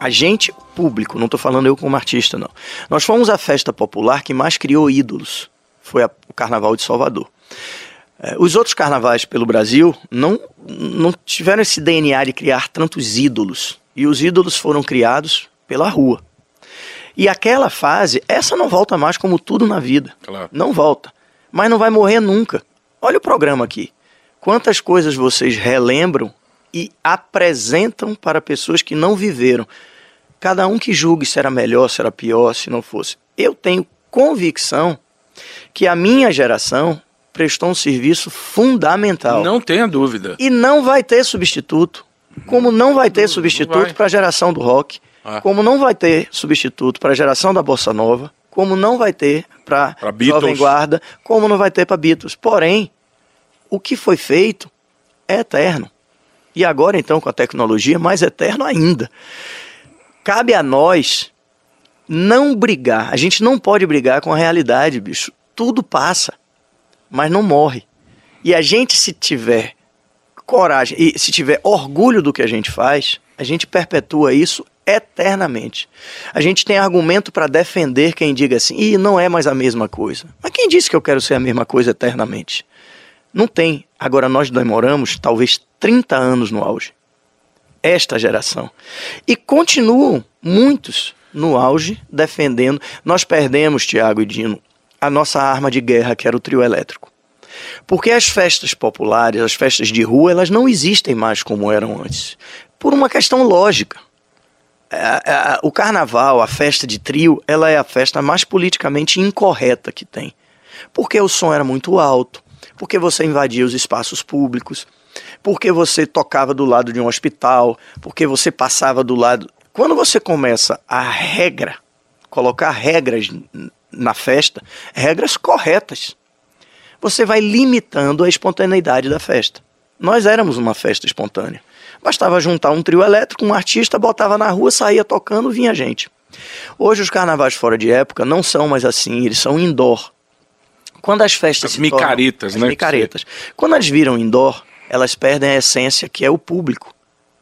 A gente, público, não estou falando eu como artista, não. Nós fomos a festa popular que mais criou ídolos. Foi a- o Carnaval de Salvador. É, Os outros carnavais pelo Brasil não, não tiveram esse DNA de criar tantos ídolos. E os ídolos foram criados pela rua. E aquela fase, essa não volta mais como tudo na vida. Claro. Não volta. Mas não vai morrer nunca. Olha o programa aqui. Quantas coisas vocês relembram e apresentam para pessoas que não viveram. Cada um que julgue se era melhor, se era pior, se não fosse. Eu tenho convicção que a minha geração prestou um serviço fundamental. Não tenha dúvida. E não vai ter substituto. Como não vai ter substituto para a geração do rock, Ah. como não vai ter substituto para a geração da bossa nova, como não vai ter para. Jovem Guarda, como não vai ter para Beatles. Porém, o que foi feito é eterno. E agora então com a tecnologia, mais eterno ainda. Cabe a nós não brigar. A gente não pode brigar com a realidade, bicho. Tudo passa, mas não morre. E a gente, se tiver coragem e se tiver orgulho do que a gente faz, a gente perpetua isso eternamente. A gente tem argumento para defender quem diga assim, e não é mais a mesma coisa. Mas quem disse que eu quero ser a mesma coisa eternamente? Não tem. Agora nós demoramos talvez 30 anos no auge. Esta geração. E continuam muitos no auge defendendo. Nós perdemos, Tiago e Dino, a nossa arma de guerra, que era o trio elétrico. Porque as festas populares, as festas de rua, elas não existem mais como eram antes. Por uma questão lógica. A- a- O carnaval, a festa de trio, ela é a festa mais politicamente incorreta que tem. Porque o som era muito alto, porque você invadia os espaços públicos, porque você tocava do lado de um hospital, porque você passava do lado. Quando você começa a regra, colocar regras na festa, regras corretas, você vai limitando a espontaneidade da festa. Nós éramos uma festa espontânea. Bastava juntar um trio elétrico, um artista, botava na rua, saía tocando, vinha gente. Hoje os carnavais fora de época não são mais assim, eles são indoor. Quando as festas As se tornam- micaretas, as né, micaretas. Quando elas viram indoor, elas perdem a essência que é o público.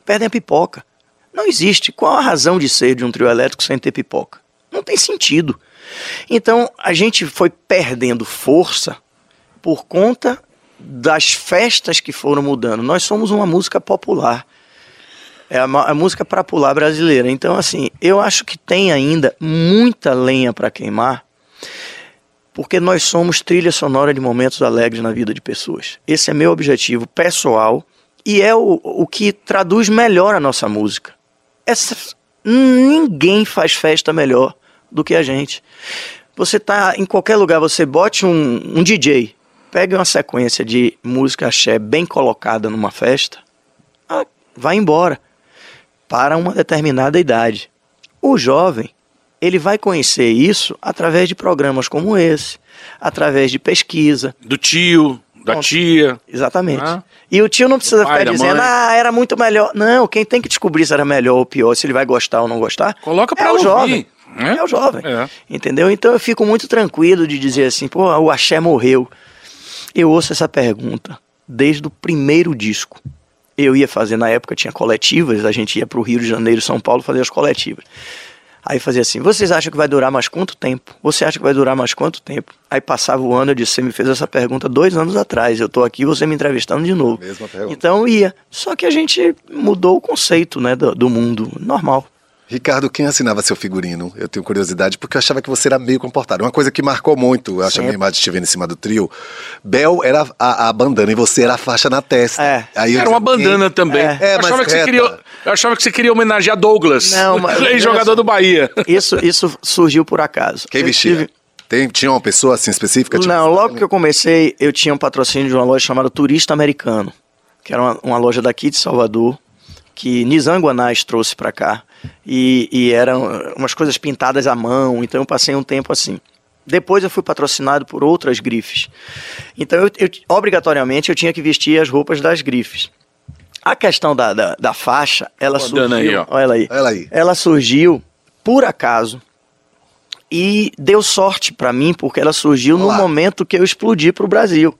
Perdem a pipoca. Não existe. Qual a razão de ser de um trio elétrico sem ter pipoca? Não tem sentido. Então a gente foi perdendo força por conta das festas que foram mudando. Nós somos uma música popular. É a, a música popular brasileira. Então, assim, eu acho que tem ainda muita lenha para queimar, porque nós somos trilha sonora de momentos alegres na vida de pessoas. Esse é meu objetivo pessoal e é o, o que traduz melhor a nossa música. Essa, ninguém faz festa melhor do que a gente. Você tá em qualquer lugar, você bote um, um DJ, pegue uma sequência de música axé bem colocada numa festa, ah, vai embora para uma determinada idade. O jovem, ele vai conhecer isso através de programas como esse, através de pesquisa. Do tio, da Pronto. tia. Exatamente. Ah. E o tio não precisa ficar dizendo, ah, era muito melhor. Não, quem tem que descobrir se era melhor ou pior, se ele vai gostar ou não gostar, Coloca pra é o ouvir, jovem. Né? É o jovem. É. Entendeu? Então eu fico muito tranquilo de dizer assim, pô, o axé morreu. Eu ouço essa pergunta desde o primeiro disco. Eu ia fazer, na época tinha coletivas, a gente ia pro Rio de Janeiro, São Paulo fazer as coletivas. Aí fazia assim, vocês acham que vai durar mais quanto tempo? Você acha que vai durar mais quanto tempo? Aí passava o ano, eu disse, você me fez essa pergunta dois anos atrás, eu tô aqui, você me entrevistando de novo. Mesma pergunta. Então ia. Só que a gente mudou o conceito, né, do, do mundo normal. Ricardo, quem assinava seu figurino? Eu tenho curiosidade, porque eu achava que você era meio comportado. Uma coisa que marcou muito, eu acho a minha imagem estivendo em cima do trio. Bel era a, a bandana e você era a faixa na testa. É. Aí eu Era uma dizia, bandana também. É, eu, mas achava que você queria, eu achava que você queria homenagear Douglas, Não, (laughs) mas- ex-jogador do Bahia. Isso, isso surgiu por acaso. Quem Eu vestia? tive- Tem, tinha uma pessoa assim específica? tipo, Não, logo que eu comecei, eu tinha um patrocínio de uma loja chamada Turista Americano, que era uma, uma loja daqui de Salvador, que Nizam Guanais trouxe pra cá. E, e eram umas coisas pintadas à mão, então eu passei um tempo assim. Depois eu fui patrocinado por outras grifes. Então, eu, eu- obrigatoriamente, eu tinha que vestir as roupas das grifes. A questão da, da, da faixa, ela Rodando surgiu... aí, ó. Olha ela aí. Olha ela aí. Ela surgiu, por acaso, e deu sorte pra mim, porque ela surgiu no Olá. momento que eu explodi pro Brasil.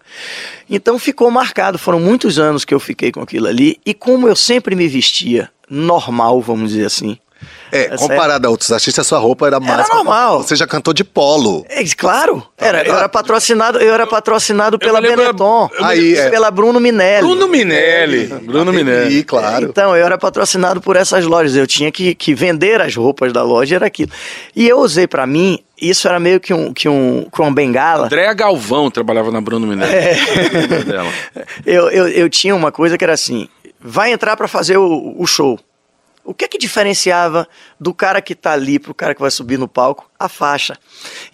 Então ficou marcado, foram muitos anos que eu fiquei com aquilo ali, e como eu sempre me vestia normal, vamos dizer assim. É, É comparado a outros artistas, sua roupa era mais. normal. Você já cantou de polo. É, claro, era, eu era patrocinado, eu era patrocinado pela me lembro- Benetton, eu Aí, é. pela Bruno Minelli. Bruno Minelli. Bruno Minelli. E, claro. Então, eu era patrocinado por essas lojas. Eu tinha que, que vender as roupas da loja, era aquilo. E eu usei pra mim, isso era meio que um, que um, que uma bengala. Andréa Galvão trabalhava na Bruno Minelli. É. (laughs) Eu, eu, eu tinha uma coisa que era assim: vai entrar pra fazer o, o show. O que é que diferenciava do cara que tá ali pro cara que vai subir no palco? A faixa.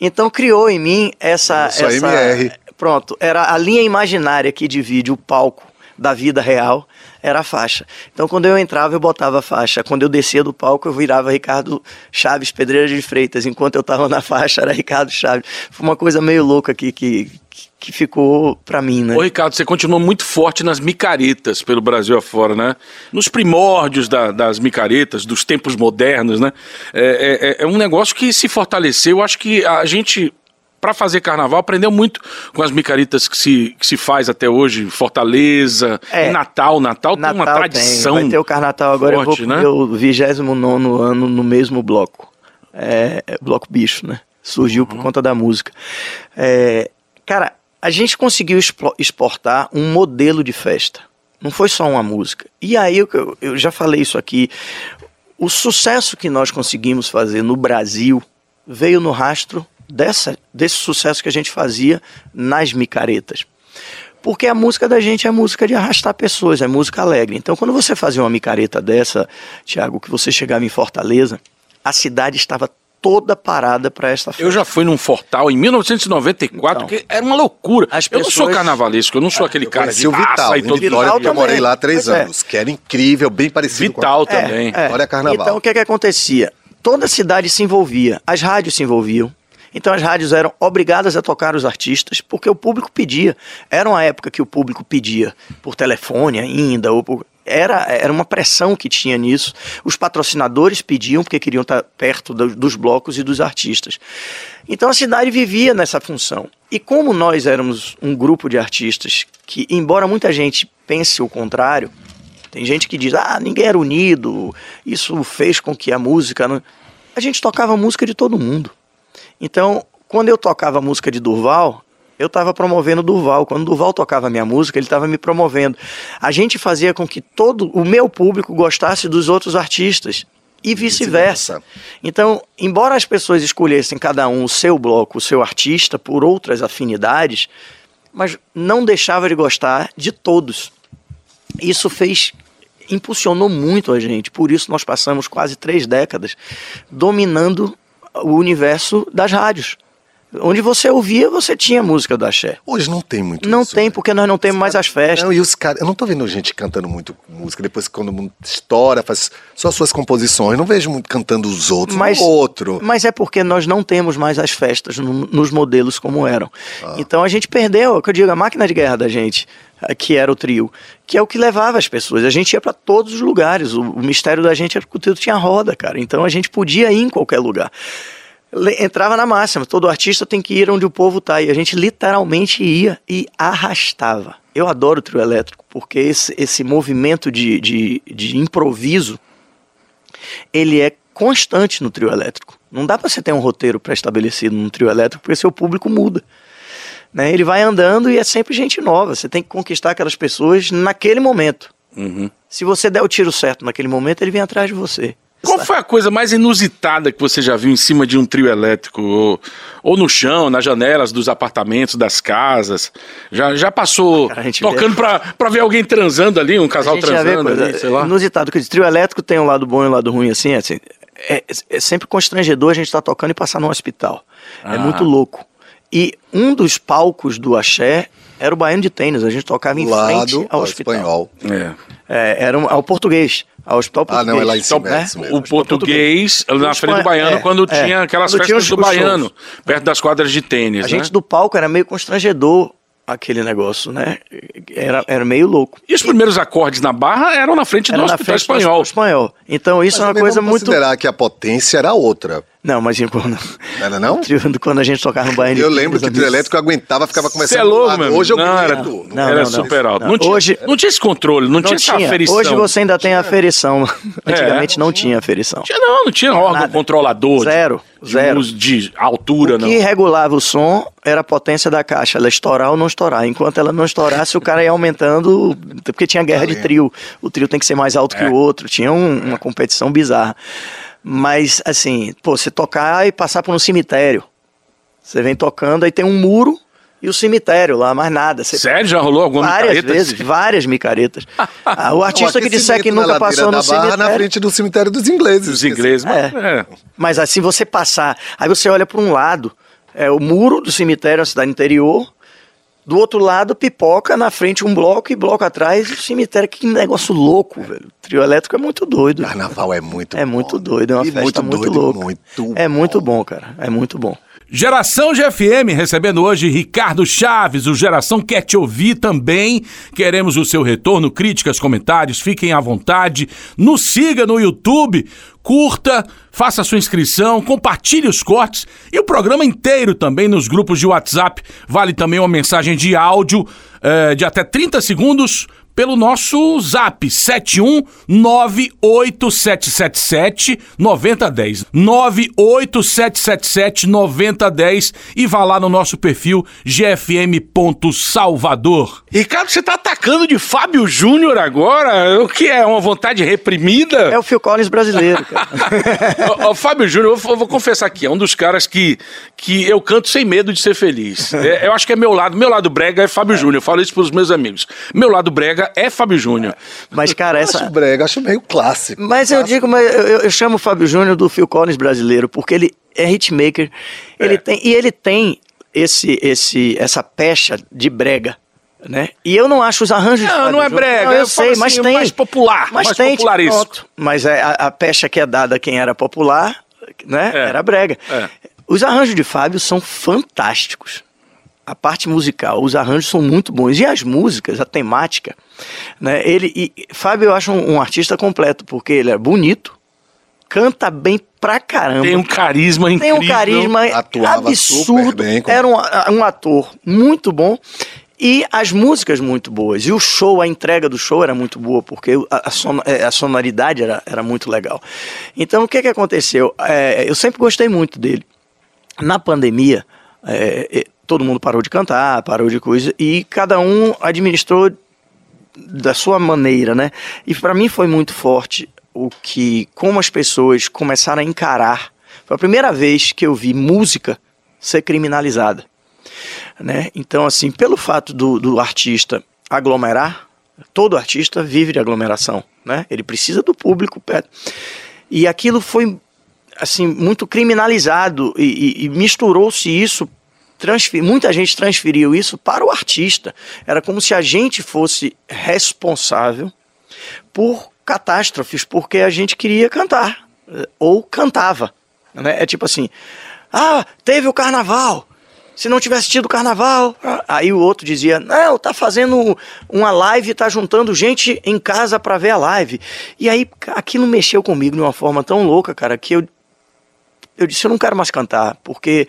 Então criou em mim essa. Isso, essa MR. Pronto, era a linha imaginária que divide o palco da vida real, era a faixa. Então quando eu entrava, eu botava a faixa. Quando eu descia do palco, eu virava Ricardo Chaves Pedreira de Freitas. Enquanto eu tava na faixa, era Ricardo Chaves. Foi uma coisa meio louca aqui que, que, ficou pra mim, né? Ô, Ricardo, você continua muito forte nas micaretas pelo Brasil afora, né? Nos primórdios da- das micaretas, dos tempos modernos, né? É, é- é um negócio que se fortaleceu. Eu acho que a gente, para fazer carnaval, aprendeu muito com as micaretas que se, que se faz até hoje. Fortaleza, É. Natal. Natal, tem uma Natal tradição. Vai ter o Carnatal agora, forte, eu vou né? pro meu 29 ano no mesmo bloco. É, é bloco bicho, né? Surgiu Uhum. por conta da música. É, cara, a gente conseguiu exportar um modelo de festa. Não foi só uma música. E aí, eu, eu já falei isso aqui. O sucesso que nós conseguimos fazer no Brasil veio no rastro dessa, desse sucesso que a gente fazia nas micaretas. Porque a música da gente é música de arrastar pessoas, é música alegre. Então, quando você fazia uma micareta dessa, Tiago, que você chegava em Fortaleza, a cidade estava toda parada para esta festa. Eu já fui num Fortal em 1994, Então. que era uma loucura. As Eu não sou pessoas- carnavalesco, eu não sou aquele Eu cara de o Vital, e em todo Vitória, Vital porque eu morei lá há três Pois é. anos, que era incrível, bem parecido Vital com também. Olha carnaval. Então, o que, que acontecia? Toda a cidade se envolvia, as rádios se envolviam. Então, as rádios eram obrigadas a tocar os artistas, porque o público pedia. Era uma época que o público pedia, por telefone ainda, ou por... Era, era uma pressão que tinha nisso. Os patrocinadores pediam, porque queriam estar perto do- dos blocos e dos artistas. Então, a cidade vivia nessa função. E como nós éramos um grupo de artistas que, embora muita gente pense o contrário, tem gente que diz, ah, ninguém era unido, isso fez com que a música. Não... A gente tocava música de todo mundo. Então, quando eu tocava a música de Durval, eu estava promovendo Durval. Quando Durval tocava minha música, ele estava me promovendo. A gente fazia com que todo o meu público gostasse dos outros artistas e vice-versa. Então, embora as pessoas escolhessem cada um o seu bloco, o seu artista, por outras afinidades, mas não deixava de gostar de todos. Isso fez impulsionou muito a gente. Por isso nós passamos quase três décadas dominando o universo das rádios. Onde você ouvia, você tinha música do axé. Hoje não tem muito Não isso, tem, né? porque nós não temos mais as festas. Não, e os caras. Eu não tô vendo gente cantando muito música. Depois, quando o mundo estoura, faz só suas composições. Não vejo muito cantando os outros. Mas- um ou outro. Mas é porque nós não temos mais as festas no- nos modelos como eram. Então a gente perdeu, é o que eu digo, a máquina de guerra da gente, que era o trio, que é o que levava as pessoas. A gente ia para todos os lugares. O, o mistério da gente era que o trio tinha roda, cara. Então a gente podia ir em qualquer lugar. Entrava na máxima, todo artista tem que ir onde o povo tá. E a gente literalmente ia e arrastava. Eu adoro o trio elétrico, porque esse, esse movimento de, de, de improviso ele é constante no trio elétrico. Não dá para você ter um roteiro pré-estabelecido no trio elétrico, porque seu público muda. Né? Ele vai andando e é sempre gente nova. Você tem que conquistar aquelas pessoas naquele momento. Se você der o tiro certo naquele momento, ele vem atrás de você. Qual foi a coisa mais inusitada que você já viu em cima de um trio elétrico? Ou, ou no chão, nas janelas dos apartamentos, das casas? Já, já passou Cara, tocando vê- pra, pra ver alguém transando ali, um casal transando coisa ali, sei lá? Inusitado, que o trio elétrico tem um lado bom e um lado ruim, assim, assim é, é sempre constrangedor a gente estar tocando e passar num hospital. É Ah. muito louco. E um dos palcos do axé era o Baiano de Tênis, a gente tocava em lado frente ao ao hospital. espanhol. É. É, era um, ao português, ao hospital Ah, português. não, é lá em cima, né? é isso mesmo. O português, na O frente do baiano, é, quando é. tinha aquelas Quando tinha festas os- do os shows. baiano, perto das quadras de tênis, A né? gente do palco era meio constrangedor aquele negócio, né? Era, era meio louco. E os primeiros acordes na barra eram na frente Era do na hospital espanhol. espanhol. Então isso Mas é uma coisa vamos muito. considerar que a potência era outra. Não, mas quando, Não (laughs) era não? quando a gente tocava no Baiano. Eu lembro que o trio elétrico aguentava, ficava Você começando é louco, meu Hoje eu não, era, grito. Não, era não, não. super alto. Não. Não, tinha, Hoje- não tinha esse controle, não, Não tinha essa tinha. aferição. Hoje você ainda tem aferição. Antigamente não tinha aferição. Tinha, não, não tinha órgão Nada. controlador. Zero, de, zero. de altura, O não. que regulava o som era a potência da caixa, ela estourar ou não estourar. Enquanto ela não estourasse, o cara ia aumentando, porque tinha guerra de trio. O trio tem que ser mais alto que É. o outro. Tinha um- uma competição bizarra. Mas, assim, pô, você tocar e passar por um cemitério. Você vem tocando, aí tem um muro e o cemitério lá, mais nada. Você Sério, já rolou alguma Várias micareta? vezes, várias micaretas. (laughs) Ah, o artista que disser que nunca na passou no cemitério. na frente do cemitério dos ingleses. Os ingleses, mas, é. Mas assim, você passar, aí você olha para um lado, é o muro do cemitério, a cidade interior, do outro lado, pipoca, na frente um bloco e bloco atrás, o cemitério. Que negócio louco, velho. O trio elétrico é muito doido. Carnaval é muito É bom. muito doido, é uma E festa muito, doido, louca. Muito é muito bom, cara. É muito bom. Geração GFM recebendo hoje Ricardo Chaves, o Geração quer te ouvir também. Queremos o seu retorno, críticas, comentários, fiquem à vontade. Nos siga no YouTube, curta, faça sua inscrição, compartilhe os cortes e o programa inteiro também nos grupos de WhatsApp. Vale também uma mensagem de áudio eh, de até 30 segundos pelo nosso zap 7198777 9010 98777 9010 e vá lá no nosso perfil gfm.salvador. Ricardo, você tá atacando de Fábio Júnior agora? O que é? Uma vontade reprimida? É o Phil Collins brasileiro, cara. (laughs) Ó, ó, Fábio Júnior, eu vou- eu vou confessar aqui, é um dos caras que, que eu canto sem medo de ser feliz. É, eu acho que é meu lado. Meu lado brega é Fábio Júnior. Eu falo isso pros meus amigos. Meu lado brega é Fábio Júnior. Mas, cara, Eu essa. Acho brega, acho meio clássico. Mas eu digo, mas eu, eu- chamo o Fábio Júnior do Phil Collins brasileiro, porque ele é hitmaker, ele tem, e ele tem esse, esse, essa pecha de brega. Né? E eu não acho os arranjos de Não, não é brega, Não, eu eu sei, mas assim, tem. mais popular, Mas mais tem, popularesco. pronto. Mas é a, a pecha que é dada a quem era popular, né? É. Era brega. É. Os arranjos de Fábio são fantásticos. A parte musical, os arranjos são muito bons. E as músicas, a temática, né? Ele, e Fábio eu acho um, um artista completo, porque ele é bonito, canta bem pra caramba. Tem um carisma Tem incrível. um carisma Atuava super absurdo. bem como- Era um, um ator muito bom. E as músicas muito boas. E o show, a entrega do show era muito boa, porque a, son- eh, a sonoridade era, era muito legal. Então, o que, que aconteceu? Eh, eu sempre gostei muito dele. Na pandemia, eh, eh, todo mundo parou de cantar, parou de coisa, e cada um administrou da sua maneira, né? E para mim foi muito forte o que, como as pessoas começaram a encarar. Foi a primeira vez que eu vi música ser criminalizada, né? Então, assim, pelo fato do, do artista aglomerar, Todo artista vive de aglomeração, né? Ele precisa do público perto. E aquilo foi assim muito criminalizado e, e- e misturou-se isso. Transfer- muita gente transferiu isso para o artista. Era como se a gente fosse responsável por catástrofes, porque a gente queria cantar eh, ou cantava. Né? É tipo assim: ah, teve o carnaval. Se não tivesse tido carnaval, ah, aí o outro dizia: não, tá fazendo uma live, tá juntando gente em casa para ver a live. E aí aquilo mexeu comigo de uma forma tão louca, cara, que eu eu disse, eu não quero mais cantar, porque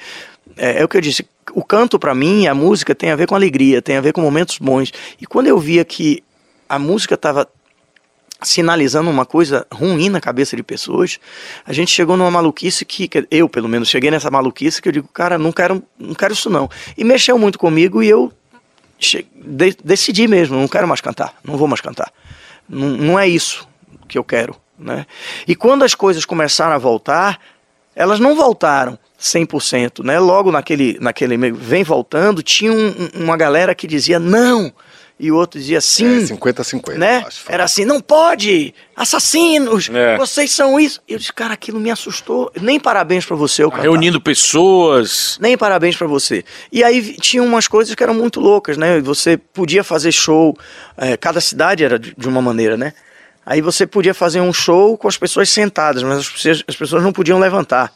é, é o que eu disse, o canto para mim, a música tem a ver com alegria, tem a ver com momentos bons. E quando eu via que a música estava sinalizando uma coisa ruim na cabeça de pessoas, a gente chegou numa maluquice que, eu, pelo menos, cheguei nessa maluquice que eu digo, cara, não quero, não quero isso não. E mexeu muito comigo e eu de- decidi mesmo, não quero mais cantar, não vou mais cantar. Não, não é isso que eu quero, né? E quando as coisas começaram a voltar, elas não voltaram 100%, né? Logo naquele, naquele meio, vem voltando, tinha um- um- uma galera que dizia não, e o outro dizia sim. É 50-50. né? acho. Era assim, não pode, assassinos, É. vocês são isso. E eu disse, cara, aquilo me assustou. Nem parabéns pra você, eu. Reunindo pessoas. Nem parabéns pra você. E aí tinha umas coisas que eram muito loucas, né? Você podia fazer show, eh, cada cidade era de de uma maneira, né? Aí você podia fazer um show com as pessoas sentadas, mas as pessoas, as pessoas não podiam levantar.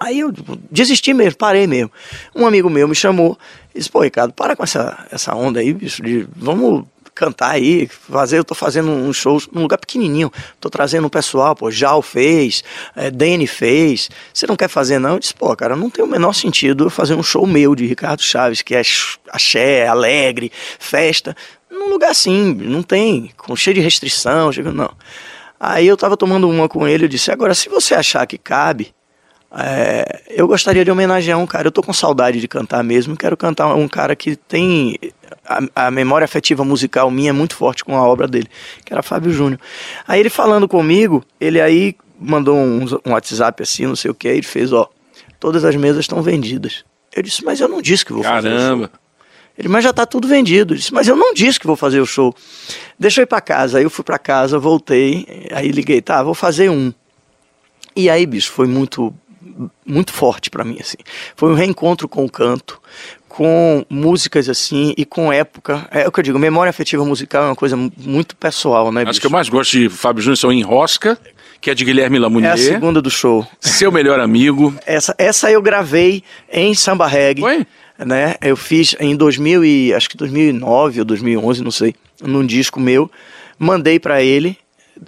Aí eu desisti mesmo, parei mesmo. Um amigo meu me chamou e disse, pô, Ricardo, para com essa, essa onda aí, bicho, de, vamos cantar aí, fazer, eu tô fazendo um show num lugar pequenininho, tô trazendo um pessoal, pô, Jal fez, é, Dani fez, você não quer fazer não? Eu disse, pô, cara, não tem o menor sentido eu fazer um show meu de Ricardo Chaves, que é axé, alegre, festa, num lugar assim, não tem, com cheio de restrição, cheio- não. Aí eu tava tomando uma com ele, eu disse, agora se você achar que cabe, é, eu gostaria de homenagear um cara. Eu tô com saudade de cantar mesmo. Quero cantar um cara que tem. A, a memória afetiva musical minha é muito forte com a obra dele, que era Fábio Júnior. Aí ele falando comigo, ele aí mandou um, um WhatsApp assim, não sei o que, ele fez: Ó, todas as mesas estão vendidas. Eu disse, mas eu não disse que vou fazer. o show." Caramba. Ele, mas já tá tudo vendido. Eu disse, mas eu não disse que vou fazer o show. Deixa eu ir pra casa. Aí eu fui pra casa, voltei, aí liguei, tá, vou fazer um. E aí, bicho, foi muito muito forte pra mim assim. Foi um reencontro com o canto, com músicas assim e com época. É o que eu digo, memória afetiva musical é uma coisa mu- muito pessoal, né, Acho bicho? que eu mais gosto de Fábio Júnior são Enrosca, que é de Guilherme É a Lamounier. segunda do show. Seu melhor amigo. Essa, essa eu gravei em samba reggae. Foi? Né? Eu fiz em 2000 e acho que 2009 ou 2011, não sei, num disco meu. Mandei pra ele.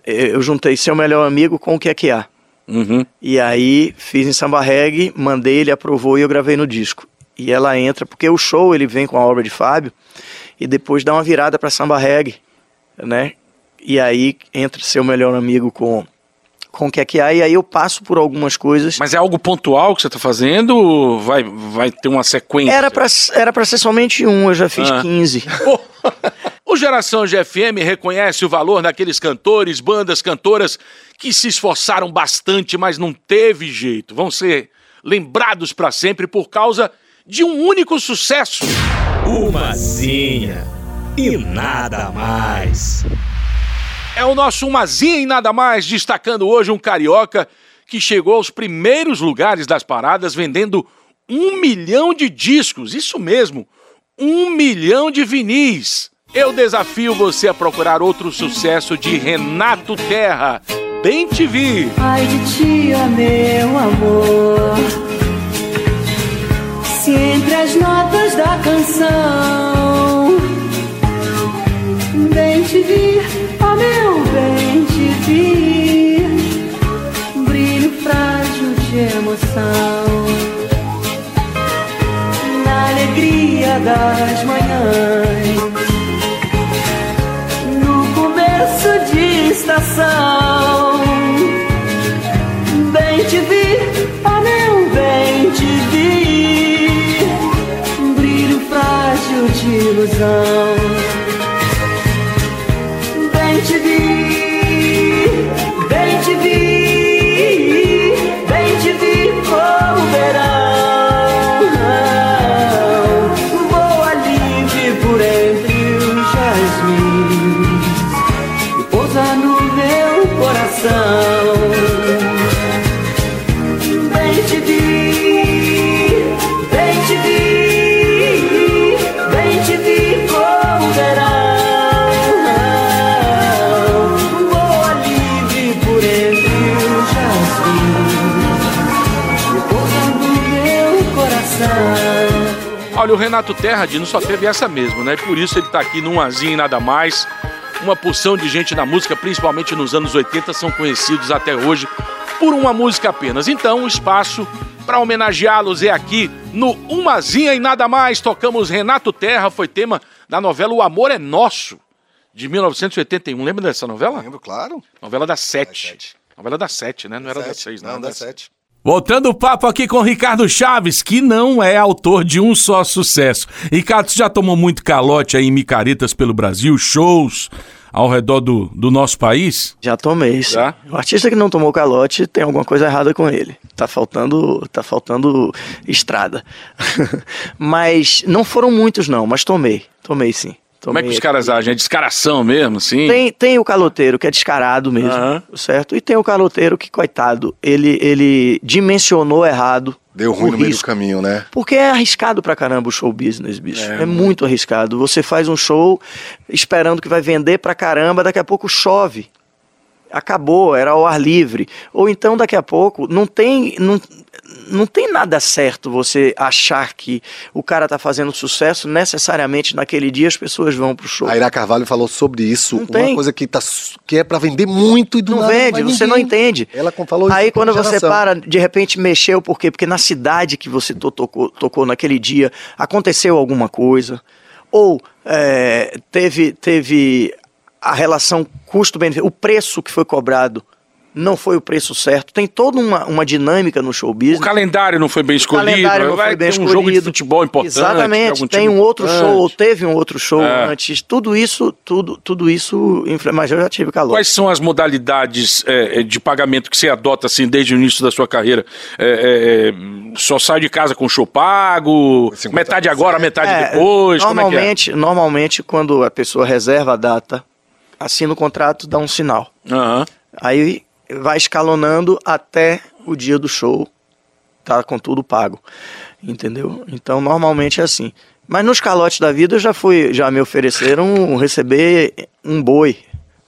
eh, Eu juntei seu melhor amigo com o que é que há. Uhum. E aí fiz em samba reggae, mandei, ele aprovou e eu gravei no disco. E ela entra, porque o show ele vem com a obra de Fábio e depois dá uma virada pra samba reggae, né? E aí entra seu melhor amigo com com o que é que há, e aí eu passo por algumas coisas. Mas é algo pontual que você tá fazendo ou vai, vai ter uma sequência? Era pra, era pra ser somente um, eu já fiz Ah. 15. (laughs) O Geração GFM reconhece o valor daqueles cantores, bandas, cantoras que se esforçaram bastante, mas não teve jeito. Vão ser lembrados pra sempre por causa de um único sucesso. Umazinha e nada mais. É o nosso Umazinha e nada mais, destacando hoje um carioca que chegou aos primeiros lugares das paradas vendendo um milhão de discos. Isso mesmo, um milhão de vinis. Eu desafio você a procurar outro sucesso de Renato Terra. Bem te vi. Ai de ti, ó meu amor. Se entre as notas da canção, bem te vi, meu bem te vi, brilho frágil de emoção, na alegria das manhãs, no começo de estação. Bem te vi, meu bem te vi, brilho frágil de ilusão. Olha, o Renato Terra, Dino, só teve essa mesmo, né? Por isso ele tá aqui num azinho e nada mais. Uma porção de gente na música, principalmente nos anos 80, são conhecidos até hoje por uma música apenas. Então, o espaço para homenageá-los é aqui no Umazinha e nada mais. Tocamos Renato Terra, foi tema da novela O Amor é Nosso, de 1981. Lembra dessa novela? Lembro, claro. Novela da Sete. Novela da Sete, né? Não era da Seis, não. Não, era dá sete. Voltando o papo aqui com Ricardo Chaves, que não é autor de um só sucesso. Ricardo, você já tomou muito calote aí em micaretas pelo Brasil, shows ao redor do, do nosso país? Já tomei, sim. Já? O artista que não tomou calote tem alguma coisa errada com ele. Tá faltando, tá faltando estrada. (laughs) mas não foram muitos não, mas tomei. Tomei sim. Como é que os caras agem? É descaração mesmo, assim? Tem, tem o caloteiro que é descarado mesmo, certo? E tem o caloteiro que, coitado, ele, ele dimensionou errado. Deu o ruim no meio do caminho, né? Porque é arriscado pra caramba o show business, bicho. É, É, muito arriscado. Você faz um show esperando que vai vender pra caramba, daqui a pouco chove. Acabou, era ao ar livre. Ou então daqui a pouco não tem. Não, não tem nada certo você achar que o cara tá fazendo sucesso necessariamente naquele dia as pessoas vão pro show. A Ira Carvalho falou sobre isso. Não uma tem. coisa que, tá, que é pra vender muito e do não nada vende, você não entende. Ela falou isso Aí quando você para, de repente mexeu, por quê? Porque na cidade que você to- tocou, tocou naquele dia aconteceu alguma coisa. Ou é, teve, teve a relação custo-benefício, o preço que foi cobrado não foi o preço certo. Tem toda uma, uma dinâmica no show business. O calendário não foi bem O escolhido. calendário não vai foi bem ter um jogo de escolhido. futebol importante. Exatamente. Tem um outro importante. show, ou teve um outro show É. antes. Tudo isso, tudo, tudo isso, mas eu já tive calor. Quais são as modalidades é, de pagamento que você adota assim desde o início da sua carreira? É, é, é, só sai de casa com show pago? 50%. Metade agora, metade É, depois? Como é que é? normalmente, normalmente, quando a pessoa reserva a data, assina o contrato, dá um sinal. Aham. Aí vai escalonando até o dia do show, tá com tudo pago. Entendeu? Então, normalmente é assim. Mas nos calotes da vida, eu já fui, já me ofereceram receber um boi,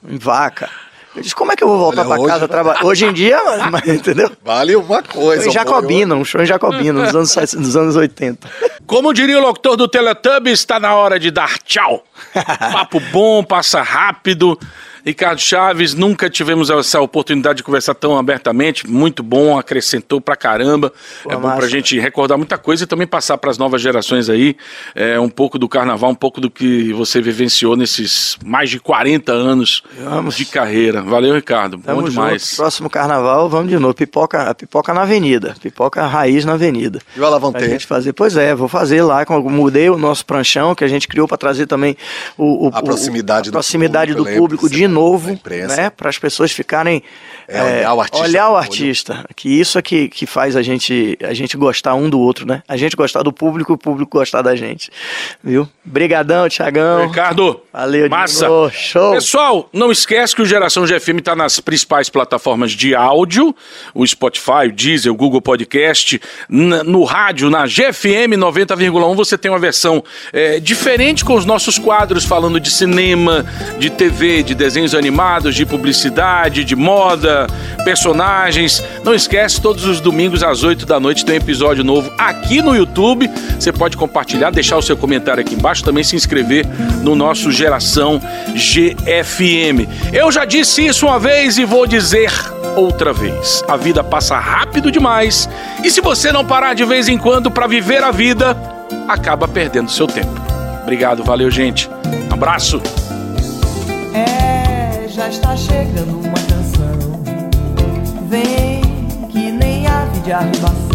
em vaca. Eu disse, como é que eu vou voltar hoje- casa trabalhar? Hoje em dia, (laughs) mas, entendeu? Vale uma coisa. Em um Jacobina, um show em Jacobina, nos anos, nos anos 80. (laughs) Como diria o locutor do Teletubbies, está na hora de dar tchau. (laughs) Papo bom, passa rápido. Ricardo Chaves, nunca tivemos essa oportunidade de conversar tão abertamente. Muito bom, acrescentou pra caramba. Pô, é bom pra massa. gente recordar muita coisa e também passar pras novas gerações aí é, um pouco do carnaval, um pouco do que você vivenciou nesses mais de 40 anos Vamos. de carreira. Valeu, Ricardo. Bom Tamo demais. junto. Próximo carnaval, vamos de novo. Pipoca, a pipoca na avenida. Pipoca raiz na avenida. E o Alavante? Pra gente fazer. Pois é, vou fazer lá. com- Mudei o nosso pranchão que a gente criou para trazer também o, o- A o- proximidade a do proximidade público, do público de novo, né? Para as pessoas ficarem É, olhar o artista olhar o artista. Que isso é que, que faz a gente a gente gostar um do outro, né? A gente gostar do público e o público gostar da gente, viu? Brigadão, Tiagão. Ricardo, Valeu, massa. Show. Pessoal, não esquece que o Geração GFM está nas principais plataformas de áudio, o Spotify, o Deezer, o Google Podcast, no rádio, na GFM 90,1 você tem uma versão é, diferente com os nossos quadros falando de cinema, de TV, de desenhos animados, de publicidade, de moda, personagens. Não esquece, todos os domingos às 8 da noite tem um episódio novo aqui no YouTube. Você pode compartilhar, deixar o seu comentário aqui embaixo, também se inscrever no nosso Geração GFM. Eu já disse isso uma vez e vou dizer outra vez. A vida passa rápido demais e se você não parar de vez em quando para viver a vida, acaba perdendo seu tempo. Obrigado, valeu, gente. Abraço. Já está chegando uma canção. Vem que nem ave de arribação.